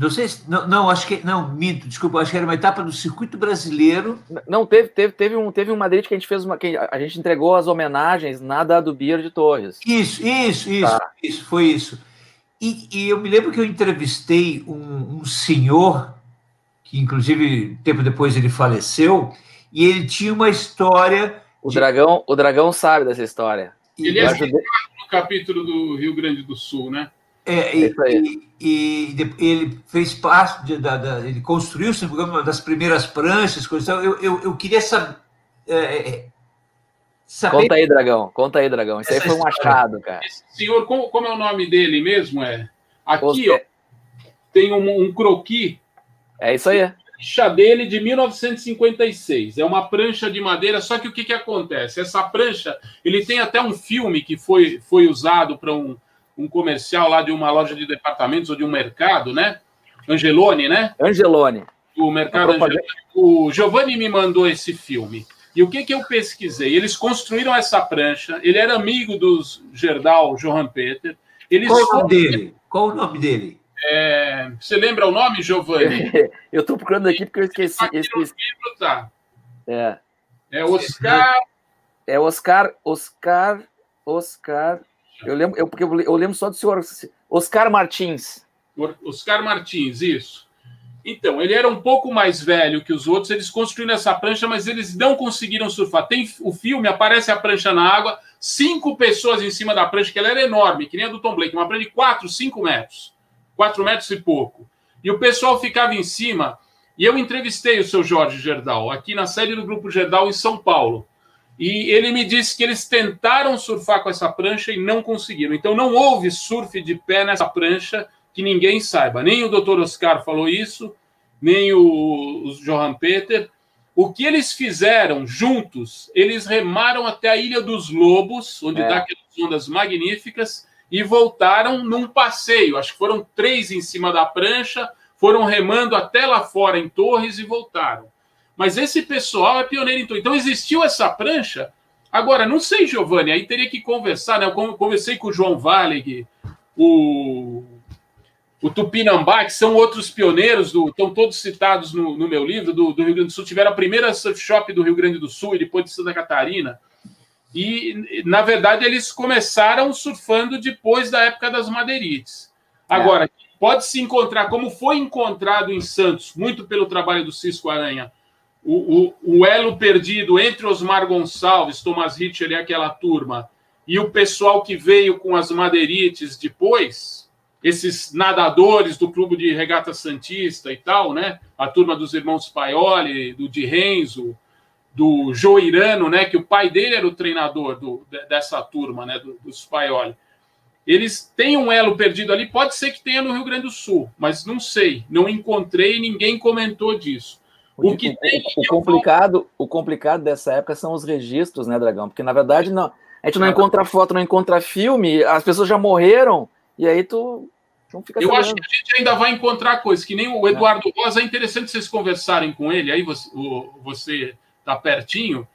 Speaker 1: Não sei se. Não, não, acho que. Não, minto, desculpa, acho que era uma etapa do circuito brasileiro.
Speaker 2: Não, teve, teve, teve um, teve um Madrid que a gente fez uma. Que a gente entregou as homenagens na Dado Bier de Torres.
Speaker 1: Isso, isso, isso, tá. isso, foi isso. E, e, eu me lembro que eu entrevistei um, um senhor que inclusive tempo depois ele faleceu, e ele tinha uma história.
Speaker 2: O de... dragão, o dragão sabe dessa história.
Speaker 3: Ele é ajudei... no capítulo do Rio Grande do Sul, né?
Speaker 1: É, e, e, e, ele fez parte de, da, da, ele construiu se uma das primeiras pranchas, coisa, eu, eu, eu queria saber, é, é,
Speaker 2: saber, Conta aí, dragão. Conta aí, dragão. Isso aí foi um achado, cara. Esse
Speaker 3: senhor, como, como é o nome dele mesmo? É aqui, ó, tem um, um croqui
Speaker 2: é isso aí.
Speaker 3: Prancha dele de 1956. É uma prancha de madeira, só que o que, que acontece? Essa prancha, ele tem até um filme que foi, foi usado para um, um comercial lá de uma loja de departamentos ou de um mercado, né? Angelone, né?
Speaker 2: Angelone.
Speaker 3: O mercado Angelone. O Giovanni me mandou esse filme. E o que, que eu pesquisei? Eles construíram essa prancha. Ele era amigo dos Gerdau, Johan Peter. Eles
Speaker 1: Qual o nome dele? Qual o nome dele?
Speaker 3: É, você lembra o nome, Giovanni? (laughs)
Speaker 2: eu estou procurando aqui porque eu esqueci.
Speaker 3: Aqui esqueci. Livro, tá.
Speaker 2: É.
Speaker 3: É Oscar.
Speaker 2: É Oscar. Oscar. Oscar. Eu lembro, eu, porque eu lembro só do senhor. Oscar Martins.
Speaker 3: Oscar Martins, isso. Então, ele era um pouco mais velho que os outros, eles construíram essa prancha, mas eles não conseguiram surfar. Tem o filme, aparece a prancha na água, cinco pessoas em cima da prancha, que ela era enorme, que nem a do Tom Blake, uma prancha de 4, 5 metros. quatro metros e pouco. E o pessoal ficava em cima. E eu entrevistei o seu Jorge Gerdau aqui na sede do Grupo Gerdau em São Paulo. E ele me disse que eles tentaram surfar com essa prancha e não conseguiram. Então não houve surf de pé nessa prancha que ninguém saiba. Nem o Dr. Oscar falou isso, nem o, Johan Peter. O que eles fizeram juntos, eles remaram até a Ilha dos Lobos, onde é. dá aquelas ondas magníficas, e voltaram num passeio. Acho que foram três em cima da prancha, foram remando até lá fora em Torres e voltaram. Mas esse pessoal é pioneiro em tudo. Então existiu essa prancha. Agora, não sei, Giovanni, aí teria que conversar, né? Eu conversei com o João Valeg, o o Tupinambá, que são outros pioneiros, do, estão todos citados no, no meu livro, do, do, Rio Grande do Sul, tiveram a primeira surf shop do Rio Grande do Sul e depois de Santa Catarina. E, na verdade, eles começaram surfando depois da época das madeirites. É. Agora, é. pode-se encontrar, como foi encontrado em Santos, muito pelo trabalho do Cisco Aranha, o, o, o elo perdido entre Osmar Gonçalves, Thomas Hitcher e aquela turma, e o pessoal que veio com as madeirites depois, esses nadadores do Clube de Regata Santista e tal, né? A turma dos irmãos Paioli, do Di Renzo, do Joirano, né? Que o pai dele era o treinador do, dessa turma, né? Do, dos Paioli. Eles têm um elo perdido ali, pode ser que tenha no Rio Grande do Sul, mas não sei, não encontrei, ninguém comentou disso.
Speaker 2: O, que tem o, o complicado, o complicado dessa época são os registros, né, Dragão? Porque na verdade não, a gente não encontra foto, não encontra filme, as pessoas já morreram e aí tu não fica
Speaker 3: Eu sabendo. acho que a gente ainda vai encontrar coisas, que nem o Eduardo é. Rosa, é interessante vocês conversarem com ele, aí você, você tá pertinho,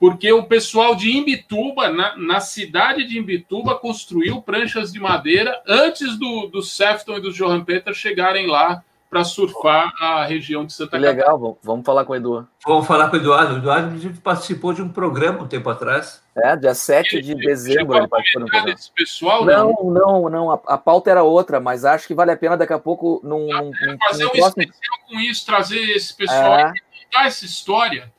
Speaker 3: porque o pessoal de Imbituba, na, na, cidade de Imbituba, construiu pranchas de madeira antes do, do Sefton e do Johan Peter chegarem lá para surfar a região de Santa
Speaker 2: Catarina. Legal, vamos falar com o Eduardo.
Speaker 1: Vamos falar com o Eduardo. O Eduardo participou de um programa um tempo atrás.
Speaker 2: É, dia 7 de dezembro ele participou
Speaker 3: de um programa. Desse pessoal,
Speaker 2: não, não, não, não a, a, pauta era outra, mas acho que vale a pena daqui a pouco num,
Speaker 3: num, fazer num um próximo... especial com isso, trazer esse pessoal é. e contar essa história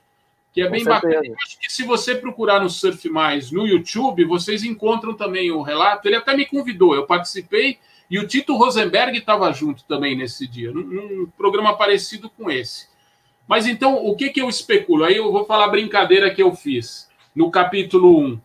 Speaker 3: que é bem bacana. Eu acho que se você procurar no Surf Mais no YouTube, vocês encontram também o relato. Ele até me convidou, eu participei e o Tito Rosenberg estava junto também nesse dia, num, num, programa parecido com esse. Mas então, o que, que eu especulo? Aí eu vou falar a brincadeira que eu fiz no capítulo 1.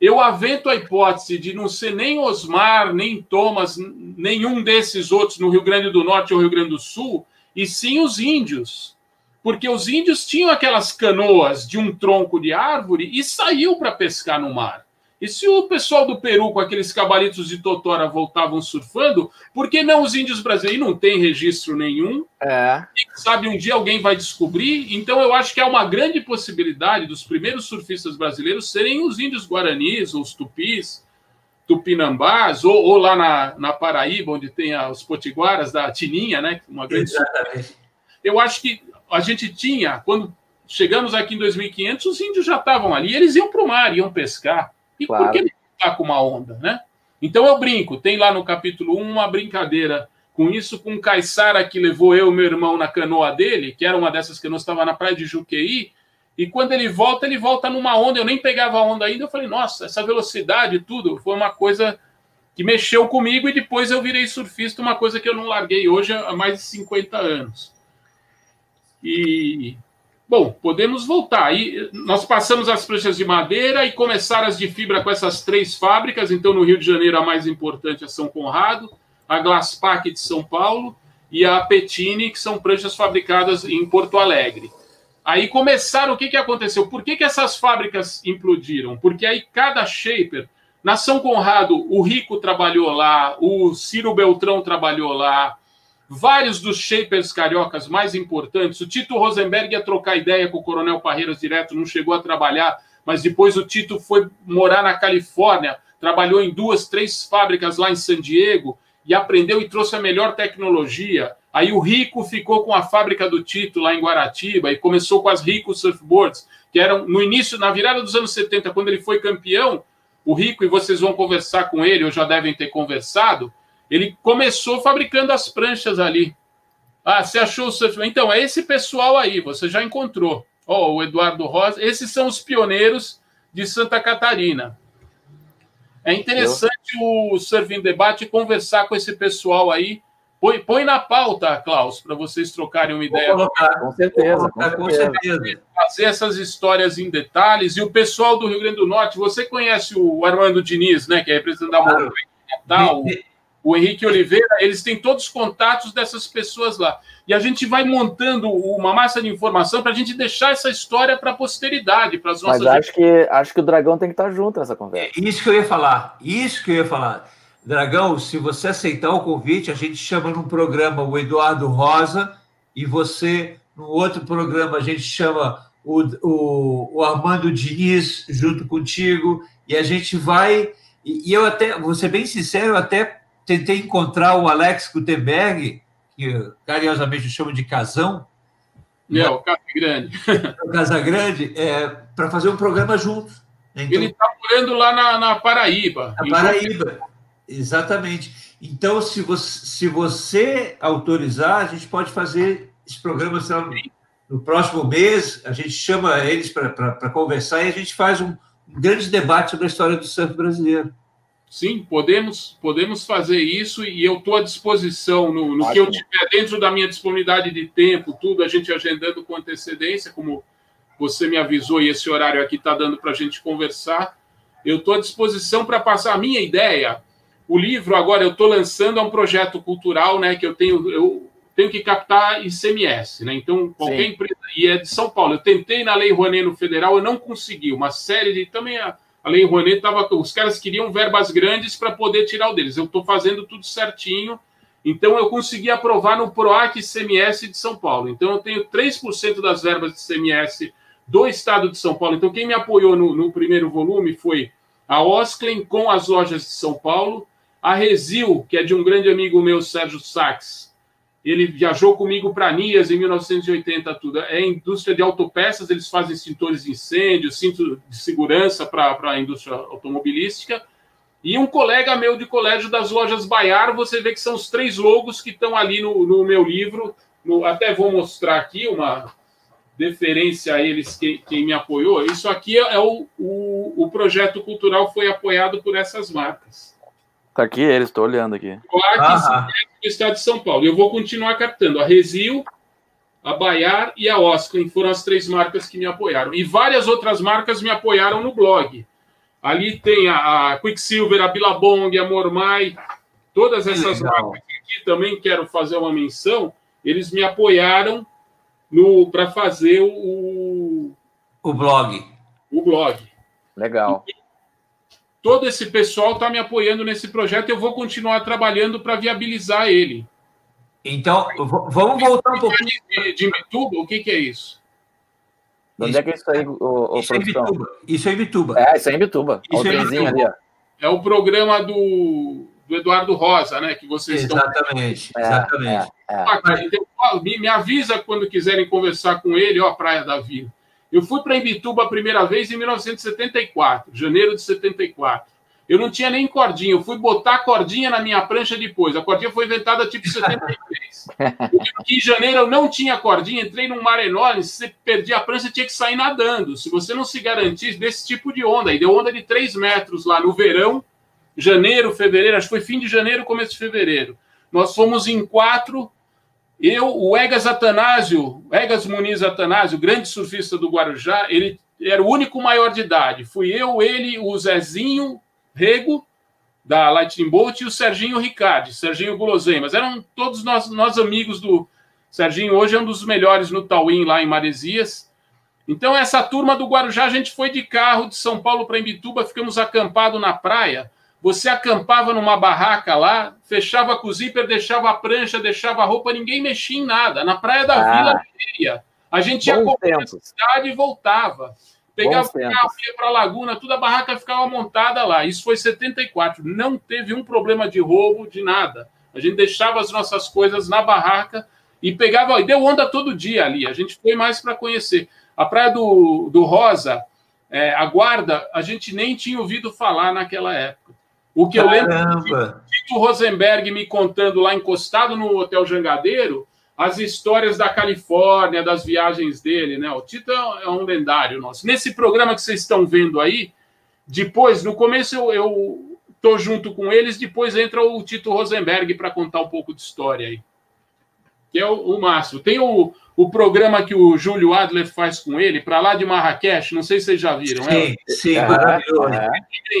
Speaker 3: Eu avento a hipótese de não ser nem Osmar, nem Thomas, nenhum desses outros no Rio Grande do Norte ou Rio Grande do Sul, e sim os índios. Porque os índios tinham aquelas canoas de um tronco de árvore e saiu para pescar no mar. E se o pessoal do Peru, com aqueles cabalitos de Totora, voltavam surfando, por que não os índios brasileiros? Não tem registro nenhum. É. E, sabe, um dia alguém vai descobrir. Então, eu acho que há uma grande possibilidade dos primeiros surfistas brasileiros serem os índios guaranis, ou os tupis, tupinambás, ou, ou lá na, na Paraíba, onde tem os potiguaras da Tininha, né? Uma grande. Exatamente. Eu acho que a gente tinha, quando chegamos aqui em 2500, os índios já estavam ali, eles iam para o mar, iam pescar. E claro. por que ele está com uma onda, né? Então eu brinco, tem lá no capítulo 1 uma brincadeira com isso, com o Caissara que levou eu e meu irmão na canoa dele, que era uma dessas que nós estava na praia de Juqueí, e quando ele volta, ele volta numa onda, eu nem pegava a onda ainda, eu falei, nossa, essa velocidade e tudo, foi uma coisa que mexeu comigo e depois eu virei surfista, uma coisa que eu não larguei hoje há mais de 50 anos. E Bom, podemos voltar. Aí nós passamos as pranchas de madeira e começaram as de fibra com essas três fábricas. Então, no Rio de Janeiro, a mais importante é São Conrado, a Glaspac de São Paulo e a Petini, que são pranchas fabricadas em Porto Alegre. Aí começaram, o que, que aconteceu? Por que, que essas fábricas implodiram? Porque aí cada shaper, na São Conrado, o Rico trabalhou lá, o Ciro Beltrão trabalhou lá, vários dos shapers cariocas mais importantes. O Tito Rosenberg ia trocar ideia com o Coronel Parreiras direto, não chegou a trabalhar, mas depois o Tito foi morar na Califórnia, trabalhou em duas, três fábricas lá em San Diego e aprendeu e trouxe a melhor tecnologia. Aí o Rico ficou com a fábrica do Tito lá em Guaratiba e começou com as Rico Surfboards, que eram no início, na virada dos anos 70, quando ele foi campeão. O Rico, e vocês vão conversar com ele, ou já devem ter conversado, ele começou fabricando as pranchas ali. Ah, você achou o surf? Então, é esse pessoal aí, você já encontrou. Ó, oh, o Eduardo Rosa, esses são os pioneiros de Santa Catarina. É interessante Eu... o Surfing Debate conversar com esse pessoal aí Põe, põe na pauta, Klaus, para vocês trocarem uma ideia.
Speaker 2: Colocar, com certeza, com, com certeza.
Speaker 3: Fazer essas histórias em detalhes. E o pessoal do Rio Grande do Norte, você conhece o Armando Diniz, né, que é representante da claro. Natal, o Henrique Oliveira, eles têm todos os contatos dessas pessoas lá. E a gente vai montando uma massa de informação para a gente deixar essa história para a posteridade, para as nossas.
Speaker 2: Mas acho que, acho que o Dragão tem que estar junto nessa conversa.
Speaker 1: É isso que eu ia falar. Isso que eu ia falar. Dragão, se você aceitar o convite, a gente chama num programa o Eduardo Rosa e você, no outro programa, a gente chama o, o, o Armando Diniz junto contigo e a gente vai. E, e eu até, vou ser bem sincero, eu até tentei encontrar o Alex Gutenberg, que carinhosamente chamo de Casão.
Speaker 3: É, o Casa Grande. (laughs)
Speaker 1: O Casa Grande, é, para fazer um programa junto.
Speaker 3: Então, Ele está morando lá na, na Paraíba.
Speaker 1: Na Paraíba. Exatamente. Então, se você, se você autorizar, a gente pode fazer esse programa lá, no próximo mês. A gente chama eles para conversar e a gente faz um, um grande debate sobre a história do surf brasileiro.
Speaker 3: Sim, podemos, podemos fazer isso e eu estou à disposição no, no que eu tiver dentro da minha disponibilidade de tempo, tudo a gente agendando com antecedência, como você me avisou e esse horário aqui está dando para a gente conversar. Eu estou à disposição para passar a minha ideia o livro, agora, eu estou lançando, é um projeto cultural, né? Que eu tenho, eu tenho que captar ICMS, né? Então, qualquer Sim. empresa. E é de São Paulo. Eu tentei na Lei Rouanet no federal, eu não consegui. Uma série de. Também a, a Lei Rouanet estava. Os caras queriam verbas grandes para poder tirar o deles. Eu estou fazendo tudo certinho. Então, eu consegui aprovar no PROAC ICMS de São Paulo. Então, eu tenho 3% das verbas de ICMS do estado de São Paulo. Então, quem me apoiou no, no primeiro volume foi a Osclen com as lojas de São Paulo a Resil, que é de um grande amigo meu, Sérgio Sachs, ele viajou comigo para Nias em 1980, tudo. É indústria de autopeças, eles fazem extintores de incêndio, cinto de segurança para a indústria automobilística. E um colega meu de colégio das lojas Baiar, você vê que são os três logos que estão ali no, no meu livro. No, até vou mostrar aqui uma deferência a eles, quem, quem me apoiou. Isso aqui é o, o, o projeto cultural foi apoiado por essas marcas.
Speaker 2: Tá aqui eles, estou olhando aqui.
Speaker 3: Quartos ah. do estado de São Paulo. Eu vou continuar captando a Resil, a Baiar e a Osclen foram as três marcas que me apoiaram. E várias outras marcas me apoiaram no blog. Ali tem a, a Quicksilver, a Billabong, a Mormai, todas essas Legal. marcas aqui também quero fazer uma menção. Eles me apoiaram no para fazer o
Speaker 1: o blog.
Speaker 3: O blog.
Speaker 2: Legal.
Speaker 3: E, todo esse pessoal está me apoiando nesse projeto e eu vou continuar trabalhando para viabilizar ele.
Speaker 1: Então, vamos voltar um pouquinho.
Speaker 3: De, de Mituba, o que, que é isso?
Speaker 2: Onde é que é isso aí, o, o
Speaker 1: isso, é Bituba. isso é em Bituba.
Speaker 2: É, isso é em Bituba. Isso é, Bituba. Ali,
Speaker 3: é o programa do, do Eduardo Rosa, né? Que vocês
Speaker 1: exatamente, estão. Exatamente. É, é,
Speaker 3: é. Então, me, me avisa quando quiserem conversar com ele, ó, a Praia da Vila. Eu fui para Imbituba a primeira vez em 1974, janeiro de 74. Eu não tinha nem cordinha, eu fui botar a cordinha na minha prancha depois. A cordinha foi inventada tipo 73. Porque em janeiro eu não tinha cordinha, entrei num mar enorme, se você perdia a prancha, tinha que sair nadando. Se você não se garantisse desse tipo de onda, e deu onda de 3 metros lá no verão, janeiro, fevereiro, acho que foi fim de janeiro, começo de fevereiro. Nós fomos em quatro, eu, o Egas Atanásio, Egas Muniz Atanásio, grande surfista do Guarujá, ele era o único maior de idade. Fui eu, ele, o Zezinho Rego, da Lightning Bolt, e o Serginho Ricardi, Serginho Guloseimas. Eram todos nós, nós amigos do Serginho. Hoje é um dos melhores no Tauim, lá em Maresias. Então, essa turma do Guarujá, a gente foi de carro de São Paulo para Imbituba, ficamos acampados na praia. Você acampava numa barraca lá, fechava com o zíper, deixava a prancha, deixava a roupa, ninguém mexia em nada. Na praia da ah. Vila Cheia. A gente ia comprar a cidade e voltava. Pegava o carro, ia para a laguna, toda a barraca ficava montada lá. Isso foi 74. Não teve um problema de roubo, de nada. A gente deixava as nossas coisas na barraca e pegava. E deu onda todo dia ali. A gente foi mais para conhecer. A praia do, do Rosa, é, a guarda, a gente nem tinha ouvido falar naquela época. O que Caramba. eu lembro de Tito Rosenberg me contando lá encostado no Hotel Jangadeiro as histórias da Califórnia, das viagens dele, né? O Tito é um lendário nosso. Nesse programa que vocês estão vendo aí, depois, no começo eu, eu estou junto com eles. Depois entra o Tito Rosenberg para contar um pouco de história aí. Que é o, o Márcio. Tem o, o programa que o Júlio Adler faz com ele, para lá de Marrakech, não sei se vocês já viram.
Speaker 1: Sim,
Speaker 3: é?
Speaker 1: sim, maravilhoso. É.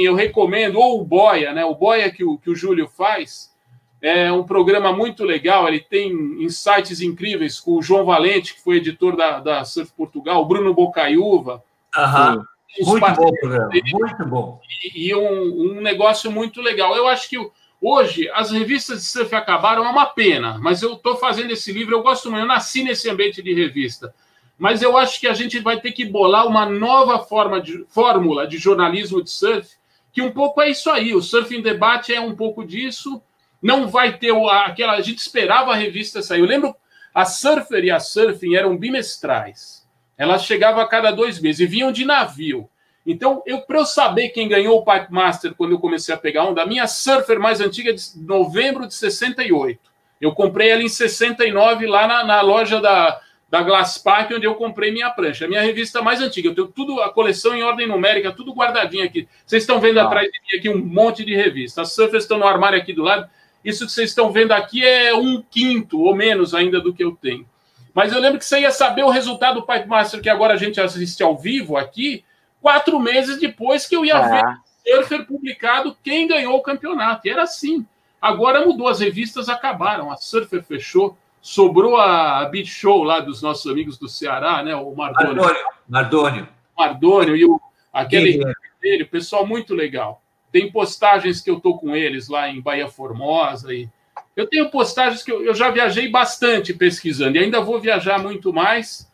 Speaker 3: Eu recomendo, ou o Boia, né? O Boia que o, que o Júlio faz é um programa muito legal. Ele tem insights incríveis com o João Valente, que foi editor da, da Surf Portugal, o Bruno Bocaiúva.
Speaker 1: Aham. Muito bom programa, muito bom.
Speaker 3: E, e um, um negócio muito legal. Eu acho que o Hoje, as revistas de surf acabaram, é uma pena, mas eu estou fazendo esse livro, eu gosto muito, eu nasci nesse ambiente de revista. Mas eu acho que a gente vai ter que bolar uma nova forma de, fórmula de jornalismo de surf, que um pouco é isso aí. O Surf em Debate é um pouco disso. Não vai ter aquela. A gente esperava a revista sair. Eu lembro, a Surfer e a Surfing eram bimestrais. Elas chegavam a cada dois meses e vinham de navio. Então, eu para eu saber quem ganhou o Pipe Master quando eu comecei a pegar onda, a minha surfer mais antiga é de novembro de 68. Eu comprei ela em 69 lá na, na loja da, da Glass Park, onde eu comprei minha prancha. A minha revista mais antiga. Eu tenho tudo, a coleção em ordem numérica, tudo guardadinho aqui. Vocês estão vendo ah. atrás de mim aqui um monte de revistas. As surfers estão no armário aqui do lado. Isso que vocês estão vendo aqui é um quinto ou menos ainda do que eu tenho. Mas eu lembro que você ia saber o resultado do Pipe Master, que agora a gente assiste ao vivo aqui quatro meses depois que eu ia é. ver o Surfer publicado quem ganhou o campeonato. E era assim. Agora mudou, as revistas acabaram, a Surfer fechou, sobrou a Beach Show lá dos nossos amigos do Ceará, né? O Mardônio.
Speaker 1: Mardônio.
Speaker 3: Mardônio e o, aquele dele, o pessoal muito legal. Tem postagens que eu tô com eles lá em Bahia Formosa e eu tenho postagens que eu, eu já viajei bastante pesquisando e ainda vou viajar muito mais.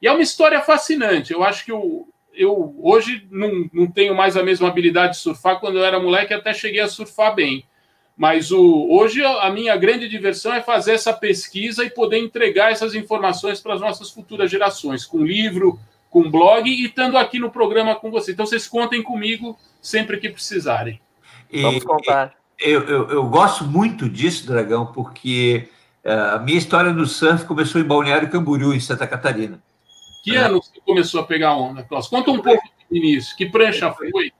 Speaker 3: E é uma história fascinante. Eu acho que o, eu hoje não, não tenho mais a mesma habilidade de surfar. Quando eu era moleque, até cheguei a surfar bem. Mas o, hoje a minha grande diversão é fazer essa pesquisa e poder entregar essas informações para as nossas futuras gerações, com livro, com blog e estando aqui no programa com vocês. Então vocês contem comigo sempre que precisarem.
Speaker 1: E, Vamos contar. Eu, eu, eu, gosto muito disso, Dragão, porque uh, a minha história no surf começou em Balneário Camboriú, em Santa Catarina.
Speaker 3: Que é. ano você começou a pegar onda, Klaus? Conta um pouco do início. Que prancha foi?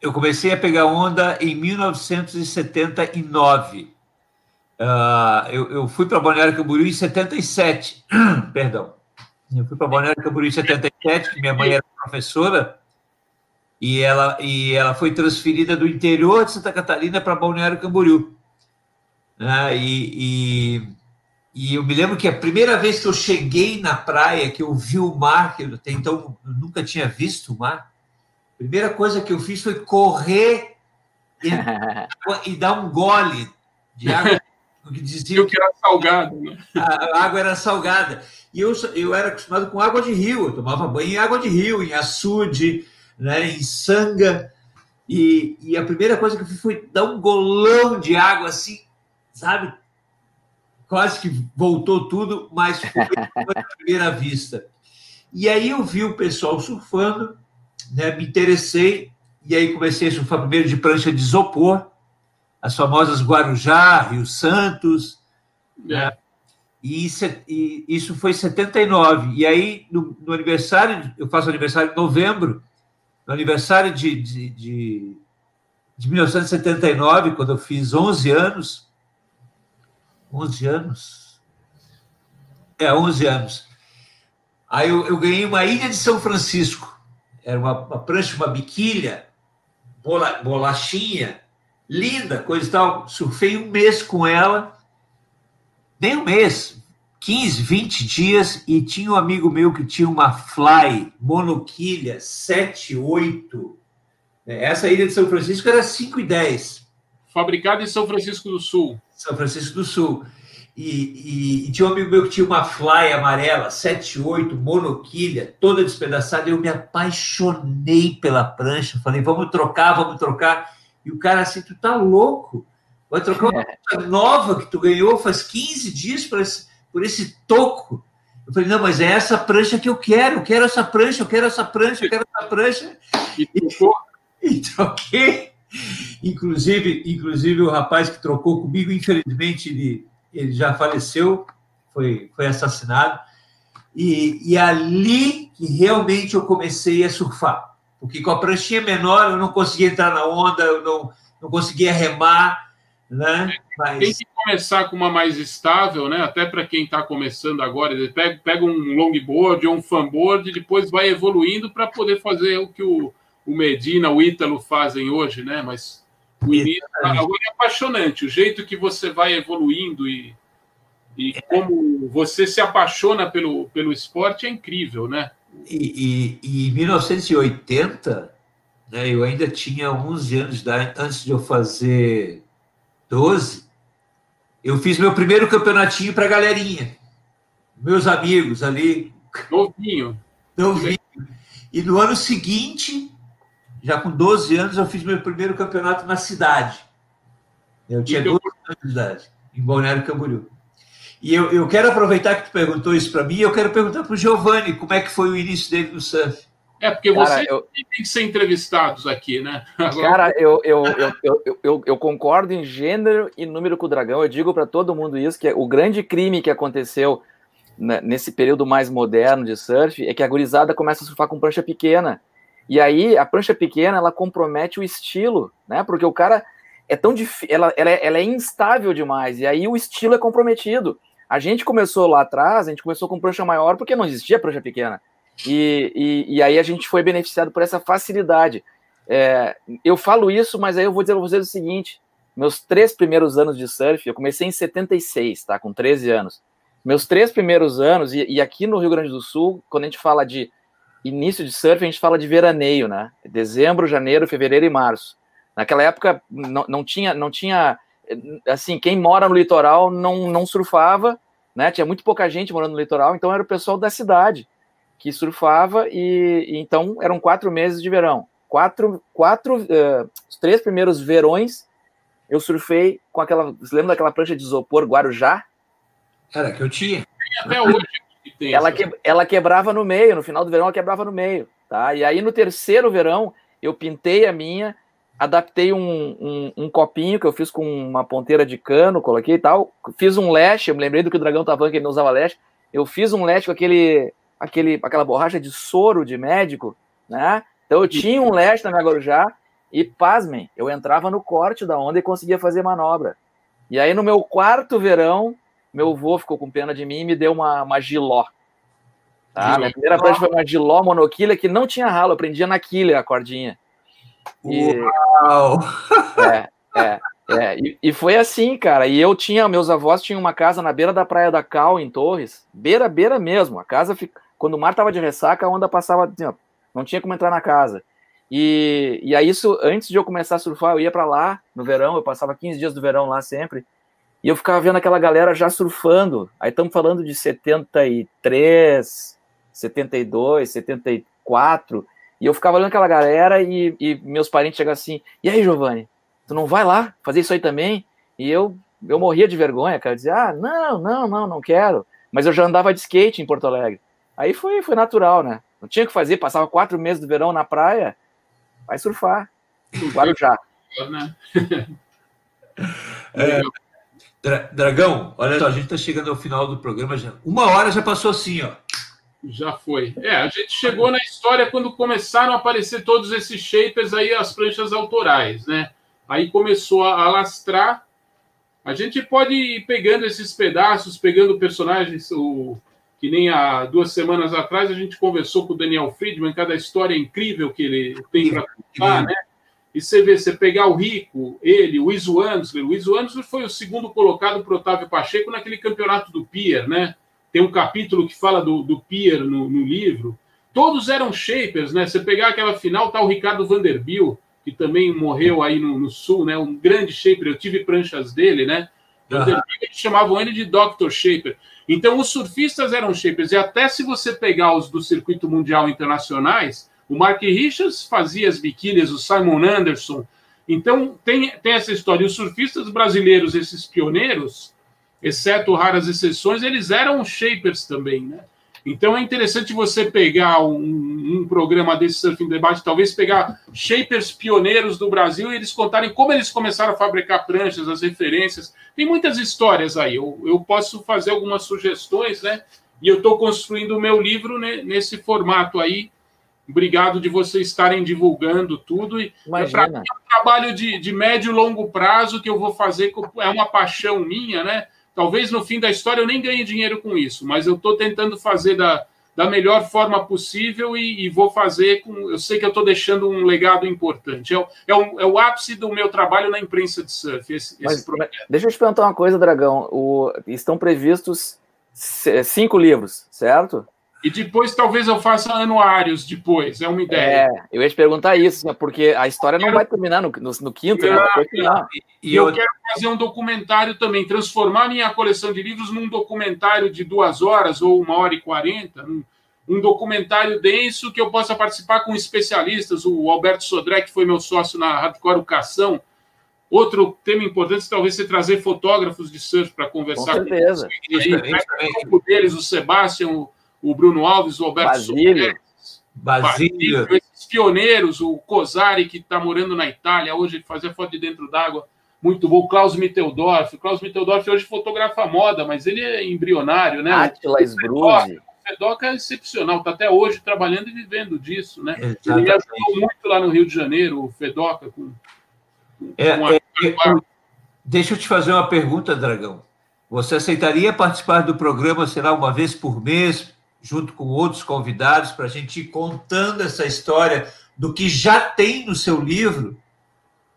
Speaker 1: Eu comecei a pegar onda em 1979. Uh, eu, eu, fui para Balneário Camboriú em 77. (clears throat) Perdão. Eu fui para Balneário Camboriú em 77, que minha mãe era professora, e ela, e ela foi transferida do interior de Santa Catarina para Balneário Camboriú. Uh, e, e e eu me lembro que a primeira vez que eu cheguei na praia, que eu vi o mar, que eu até então eu nunca tinha visto o mar, a primeira coisa que eu fiz foi correr e, e dar um gole de água. (laughs)
Speaker 3: Que dizia que era salgado. Né? (laughs)
Speaker 1: A, água era salgada. E eu, eu era acostumado com água de rio, eu tomava banho em água de rio, em açude, né, em sanga. E, e a primeira coisa que eu fiz foi dar um golão de água assim, sabe? Quase que voltou tudo, mas foi (laughs) a primeira vista. E aí eu vi o pessoal surfando, né, me interessei, e aí comecei a surfar primeiro de prancha de isopor, as famosas Guarujá, Rio Santos, né? E, e, isso foi em 79. E aí, no, no, aniversário, eu faço aniversário em novembro, no aniversário de, de, de, de 1979, quando eu fiz 11 anos, 11 anos. É, 11 anos. Aí eu, eu ganhei uma ilha de São Francisco. Era uma, uma prancha, uma biquilha, bola, bolachinha, linda, coisa e tal. Surfei um mês com ela, nem um mês, 15, 20 dias, e tinha um amigo meu que tinha uma fly monoquilha 7, 8. Essa ilha de São Francisco era 5 e 10.
Speaker 3: Fabricada em São Francisco do Sul.
Speaker 1: São Francisco do Sul. E, e, e, tinha um amigo meu que tinha uma fly amarela, 78, monoquilha, toda despedaçada. Eu me apaixonei pela prancha. Falei, vamos trocar, vamos trocar. E o cara assim, tu tá louco? Vai trocar uma prancha nova que tu ganhou faz 15 dias por esse, por esse toco. Eu falei, não, mas é essa prancha que eu quero. Eu quero essa prancha, eu quero essa prancha, eu quero essa prancha. E, e (laughs) troquei. Inclusive, inclusive o rapaz que trocou comigo, infelizmente, ele, ele já faleceu, foi, foi assassinado. E, e ali que realmente eu comecei a surfar. Porque com a pranchinha menor eu não conseguia entrar na onda, eu não, não conseguia remar, né?
Speaker 3: Mas... Tem que começar com uma mais estável, né? Até para quem está começando agora, pega, pega um longboard ou um fanboard, depois vai evoluindo para poder fazer o que o, o Medina, o Ítalo fazem hoje, né? Mas o início agora é apaixonante, o jeito que você vai evoluindo e, e como você se apaixona pelo, pelo esporte é incrível, né?
Speaker 1: E, e, e em 1980, né, eu ainda tinha 11 anos de idade, antes de eu fazer 12, eu fiz meu primeiro campeonatinho para a galerinha, meus amigos ali.
Speaker 3: Novinho.
Speaker 1: Novinho. E no ano seguinte, já com 12 anos, eu fiz meu primeiro campeonato na cidade. Eu tinha 12 anos de idade, em Balneário Camboriú. E eu, eu quero aproveitar que tu perguntou isso para mim, eu quero perguntar para o Giovanni como é que foi o início dele no surf.
Speaker 3: É, porque vocês eu... tem que ser entrevistados aqui, né? (laughs)
Speaker 2: Agora... Cara, eu, eu, eu, eu, eu, concordo em gênero e número com o Dragão. Eu digo para todo mundo isso, que é o grande crime que aconteceu nesse período mais moderno de surf é que a gurizada começa a surfar com prancha pequena. E aí, a prancha pequena, ela compromete o estilo, né? Porque o cara é tão ela, ela, é, ela é instável demais, e aí o estilo é comprometido. A gente começou lá atrás, a gente começou com prancha maior porque não existia prancha pequena. E, e, e aí a gente foi beneficiado por essa facilidade. É, eu falo isso, mas aí eu vou dizer para vocês o seguinte: meus três primeiros anos de surf, eu comecei em 76, tá? Com 13 anos. Meus três primeiros anos, e, e aqui no Rio Grande do Sul, quando a gente fala de início de surf, a gente fala de veraneio, né? Dezembro, janeiro, fevereiro e março. Naquela época não, não tinha, não tinha, assim, quem mora no litoral não, não surfava, né? Tinha muito pouca gente morando no litoral, então era o pessoal da cidade que surfava e, e então eram quatro meses de verão. Quatro, quatro, uh, os três primeiros verões eu surfei com aquela, você lembra daquela prancha de isopor Guarujá?
Speaker 1: Cara, que eu tinha.
Speaker 3: Até hoje.
Speaker 2: Ela, que, ela quebrava no meio, no final do verão ela quebrava no meio, tá? E aí no terceiro verão eu pintei a minha, adaptei um, um, um, copinho que eu fiz com uma ponteira de cano, coloquei e tal, fiz um leste, eu me lembrei do que o Dragão tava falando que ele não usava leste, eu fiz um leste com aquele, aquele, aquela borracha de soro de médico, né? Então eu tinha um leste na minha Guarujá e, pasmem, eu entrava no corte da onda e conseguia fazer manobra. E aí no meu quarto verão, meu avô ficou com pena de mim e me deu uma, uma giló. Tá? Minha primeira prancha foi uma giló monoquilha que não tinha ralo, eu prendia na quilha a cordinha.
Speaker 1: E, Uau!
Speaker 2: É, é, é. E, e, foi assim, cara. E eu tinha, meus avós tinham uma casa na beira da Praia da Cal, em Torres. Beira, beira mesmo. A casa, fica, quando o mar tava de ressaca, a onda passava, assim, não tinha como entrar na casa. E, e aí, isso, antes de eu começar a surfar, eu ia para lá no verão, eu passava 15 dias do verão lá sempre. E eu ficava vendo aquela galera já surfando. Aí estamos falando de 73, 72, 74. E eu ficava olhando aquela galera e, e meus parentes chegavam assim: e aí, Giovanni, tu não vai lá fazer isso aí também? E eu, eu morria de vergonha, cara. Dizia: ah, não, não, não, não quero. Mas eu já andava de skate em Porto Alegre. Aí foi, foi natural, né? Não tinha o que fazer, passava quatro meses do verão na praia, vai surfar. (laughs) Guarujá.
Speaker 1: é, (laughs) Dragão, olha só, a gente está chegando ao final do programa já. Uma hora já passou assim, ó.
Speaker 3: Já foi. É, a gente chegou na história quando começaram a aparecer todos esses shapers aí, as pranchas autorais, né? Aí começou a alastrar. A gente pode ir pegando esses pedaços, pegando personagens, o, que nem há duas semanas atrás a gente conversou com o Daniel Friedman, cada história incrível que ele tem para contar, né? E você vê, você pegar o Rico, ele, o Iso Ansler, o Iso Ansler foi o segundo colocado para Otávio Pacheco naquele campeonato do Pier, né? tem um capítulo que fala do, do Pier no, no, livro. Todos eram shapers, né? Você pegar aquela final, tá o Ricardo Vanderbilt, que também morreu aí no, no sul, né? Um grande shaper, eu tive pranchas dele, né? Uhum. Chamavam ele de Dr. Shaper. Então, os surfistas eram shapers, e até se você pegar os do circuito mundial internacionais, o Mark Richards fazia as biquílias, o Simon Anderson. Então, tem, tem essa história. E os surfistas brasileiros, esses pioneiros, exceto raras exceções, eles eram shapers também, né? Então é interessante você pegar um, um, programa desse Surfing Debate, talvez pegar shapers pioneiros do Brasil e eles contarem como eles começaram a fabricar pranchas, as referências. Tem muitas histórias aí. Eu, eu posso fazer algumas sugestões, né? E eu estou construindo o meu livro nesse formato aí, Obrigado de vocês estarem divulgando tudo. E para mim é um trabalho de, de médio e longo prazo que eu vou fazer, é uma paixão minha, né? Talvez no fim da história eu nem ganhe dinheiro com isso, mas eu estou tentando fazer da, da melhor forma possível e, e vou fazer com. Eu sei que eu estou deixando um legado importante. É o, é, o, é o ápice do meu trabalho na imprensa de surf. Esse,
Speaker 2: mas, esse deixa eu te perguntar uma coisa, Dragão. O, estão previstos cinco livros, certo?
Speaker 3: E depois talvez eu faça anuários depois, é uma ideia.
Speaker 2: É, eu ia te perguntar isso, né, porque a história não vai terminar no, no, no quinto, né?
Speaker 3: E eu quero fazer um documentário também, transformar minha coleção de livros num documentário de duas horas ou uma hora e quarenta, um, um documentário denso que eu possa participar com especialistas. O Alberto Sodré, que foi meu sócio na Hardcore Educação. Outro tema importante talvez você trazer fotógrafos de surf para conversar
Speaker 2: com certeza.
Speaker 3: Com eles. Aí, um deles, o Sebastião, o Bruno Alves, o Alberto
Speaker 2: Basílio.
Speaker 1: Basílio.
Speaker 3: Esses pioneiros, o Cosari, que está morando na Itália, hoje fazia foto de dentro d'água, muito bom. O Klaus Mitteldorf. O Klaus Mitteldorf hoje fotografa moda, mas ele é embrionário, né?
Speaker 2: Atila Sbruzzi.
Speaker 3: O Fedoca é excepcional, está até hoje trabalhando e vivendo disso, né? Exatamente. Ele me ajudou muito lá no Rio de Janeiro, o Fedoca, com,
Speaker 1: com é, uma... é, é, Deixa eu te fazer uma pergunta, Dragão. Você aceitaria participar do programa, será uma vez por mês, junto com outros convidados, para a gente ir contando essa história do que já tem no seu livro.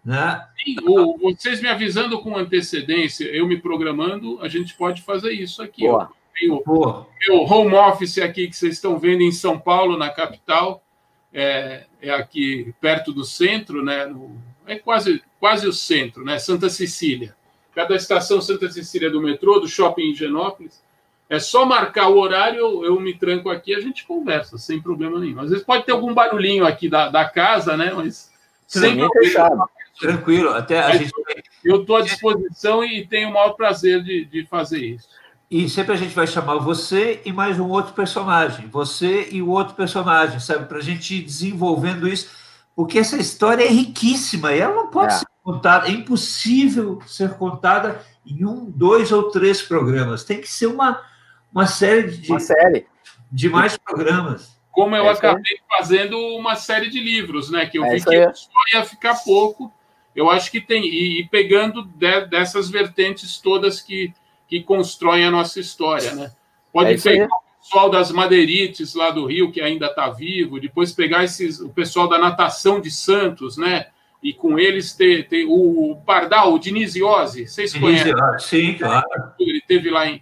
Speaker 1: Né?
Speaker 3: Sim, vocês me avisando com antecedência, eu me programando, a gente pode fazer isso aqui. Boa. Ó. o meu home office aqui que vocês estão vendo em São Paulo, na capital, é, é aqui perto do centro, né? No, é quase, quase o centro, né? Santa Cecília. Cada estação Santa Cecília do metrô, do shopping Higienópolis. É só marcar o horário, eu, eu me tranco aqui a gente conversa, sem problema nenhum. Às vezes pode ter algum barulhinho aqui da, da casa, né? Mas
Speaker 1: sem problema. Tranquilo, até a gente.
Speaker 3: Eu estou à disposição e tenho o maior prazer de, de fazer isso.
Speaker 1: E sempre a gente vai chamar você e mais um outro personagem, você e o outro personagem, sabe? Para a gente ir desenvolvendo isso, porque essa história é riquíssima e ela não pode é. ser contada, é impossível ser contada em um, dois ou três programas. Tem que ser uma, uma série de,
Speaker 2: uma série.
Speaker 1: de mais programas.
Speaker 3: Como eu é acabei fazendo uma série de livros, né? Que eu é vi que só ia ficar pouco. Eu acho que tem. E, e pegando de, dessas vertentes todas que, que constroem a nossa história, né? Pode é pegar o pessoal das madeirites lá do Rio, que ainda está vivo, depois pegar esses, o pessoal da natação de Santos, né? e com eles ter, ter o Pardal, o Diniz Iose, vocês conhecem?
Speaker 1: Sim, claro.
Speaker 3: Ele teve lá em,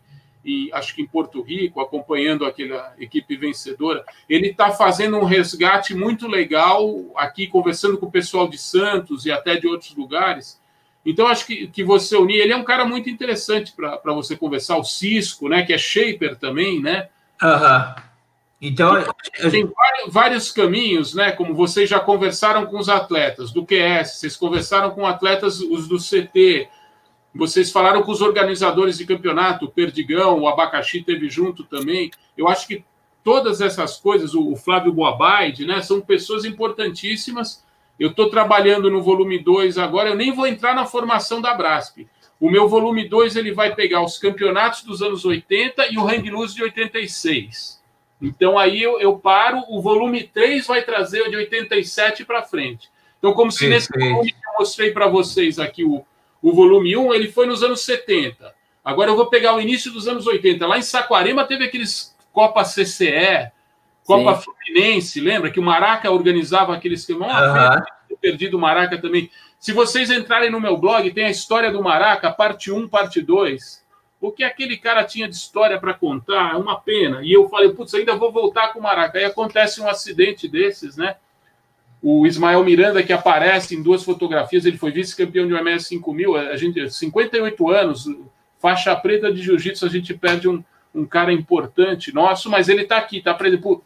Speaker 3: acho que em Porto Rico, acompanhando aquela equipe vencedora. Ele está fazendo um resgate muito legal aqui, conversando com o pessoal de Santos e até de outros lugares. Então, acho que, que você unir, ele é um cara muito interessante para você conversar, o Cisco, né, que é shaper também, né?
Speaker 1: Aham. Então,
Speaker 3: tem vários caminhos, né? Como vocês já conversaram com os atletas do QS, vocês conversaram com atletas os do CT, vocês falaram com os organizadores de campeonato, o Perdigão, o Abacaxi teve junto também. Eu acho que todas essas coisas, o Flávio Boabaide, né? São pessoas importantíssimas. Eu estou trabalhando no volume 2 agora, eu nem vou entrar na formação da Brasp. O meu volume 2 ele vai pegar os campeonatos dos anos 80 e o Hang Loose de 86. Então aí eu, eu, paro, o volume 3 vai trazer o de 87 para frente. Então, como se nesse volume que eu mostrei para vocês aqui, o, o volume 1, ele foi nos anos 70. Agora eu vou pegar o início dos anos 80. Lá em Saquarema teve aqueles Copa CCE, Copa Sim. Fluminense, lembra que o Maraca organizava aquele esquema? Uma uhum. perdido o Maraca também. Se vocês entrarem no meu blog, tem a história do Maraca, parte 1, parte 2 o que aquele cara tinha de história para contar, é uma pena. E eu falei, putz, ainda vou voltar com o Maraca. Aí acontece um acidente desses, né? O Ismael Miranda, que aparece em duas fotografias, ele foi vice-campeão de OMS 5000, a gente, 58 anos, faixa preta de jiu-jitsu, a gente perde um, um cara importante nosso, mas ele está aqui, está preso. Por,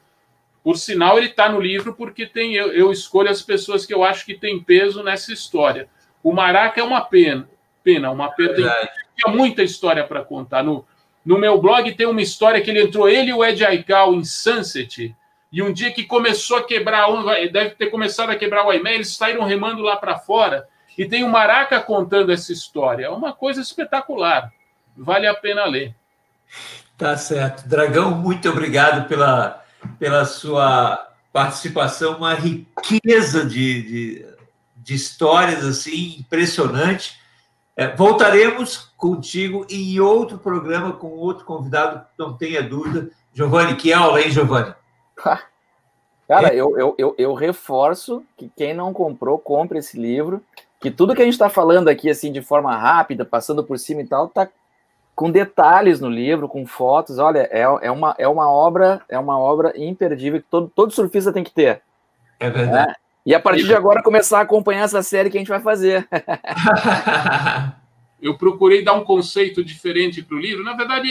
Speaker 3: por sinal, ele está no livro porque tem eu, eu escolho as pessoas que eu acho que tem peso nessa história. O Maraca é uma pena, pena, uma perda. É tinha muita história para contar. No, no meu blog tem uma história que ele entrou, ele e o Ed Aikau, em Sunset, e um dia que começou a quebrar, deve ter começado a quebrar o e-mail, eles saíram remando lá para fora, e tem o Maraca contando essa história. É uma coisa espetacular. Vale a pena ler.
Speaker 1: Tá certo. Dragão, muito obrigado pela, pela sua participação, uma riqueza de, de, de histórias assim impressionante. É, voltaremos contigo em outro programa com outro convidado, não tenha dúvida. Giovanni, que aula, hein, Giovanni? (laughs)
Speaker 2: Cara, eu, eu, eu, eu, reforço que quem não comprou, compre esse livro. Que tudo que a gente está falando aqui, assim, de forma rápida, passando por cima e tal, tá com detalhes no livro, com fotos. Olha, é, é, uma, é uma obra, é uma obra imperdível que todo, todo surfista tem que ter.
Speaker 1: É verdade. É?
Speaker 2: E a partir de agora começar a acompanhar essa série que a gente vai fazer. (laughs)
Speaker 3: eu procurei dar um conceito diferente para o livro. Na verdade,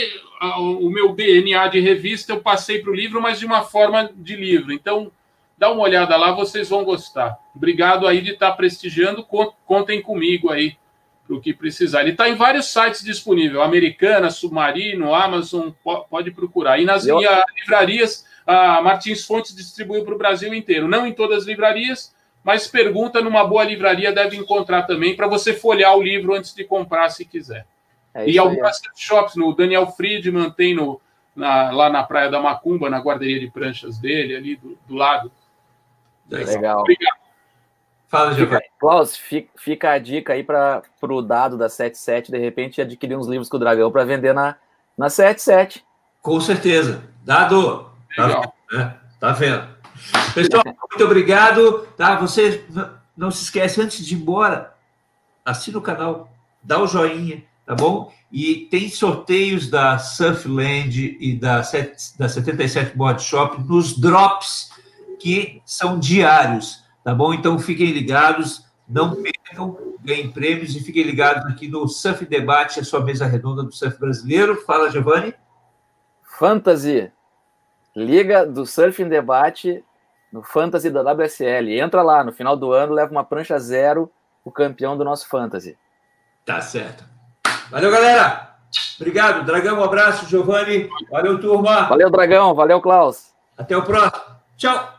Speaker 3: o meu DNA de revista eu passei para o livro, mas de uma forma de livro. Então, dá uma olhada lá, vocês vão gostar. Obrigado aí de estar prestigiando. Contem comigo aí para o que precisar. Ele está em vários sites disponível: Americana, Submarino, Amazon, pode procurar. E nas eu... livrarias, a Martins Fontes distribuiu para o Brasil inteiro. Não em todas as livrarias mas pergunta numa boa livraria deve encontrar também para você folhear o livro antes de comprar, se quiser. É e algumas é. shops, no Daniel Friedman tem no, na, lá na Praia da Macumba, na guarderia de pranchas dele, ali do, do lado.
Speaker 2: Legal. Obrigado. Fala, Giovanni. Klaus, fica, fica a dica aí para o dado da 77, de repente, adquirir uns livros com o Dragão para vender na, na 77.
Speaker 1: Com certeza. Dado. Tá, né? tá vendo? Pessoal, muito obrigado. Tá? Você não se esquece, antes de ir embora, assina o canal, dá o joinha, tá bom? E tem sorteios da Surfland e da, da 77 Board Shop nos drops que são diários, tá bom? Então fiquem ligados, não percam, ganhem prêmios e fiquem ligados aqui no Surf Debate, a sua mesa redonda do surf brasileiro. Fala, Giovanni.
Speaker 2: Fantasy. Liga do Surf Debate no Fantasy da WSL. Entra lá, no final do ano, leva uma prancha zero, o campeão do nosso Fantasy.
Speaker 1: Tá certo. Valeu, galera! Obrigado, Dragão, um abraço, Giovanni. Valeu, turma.
Speaker 2: Valeu, Dragão. Valeu, Klaus.
Speaker 1: Até o próximo. Tchau.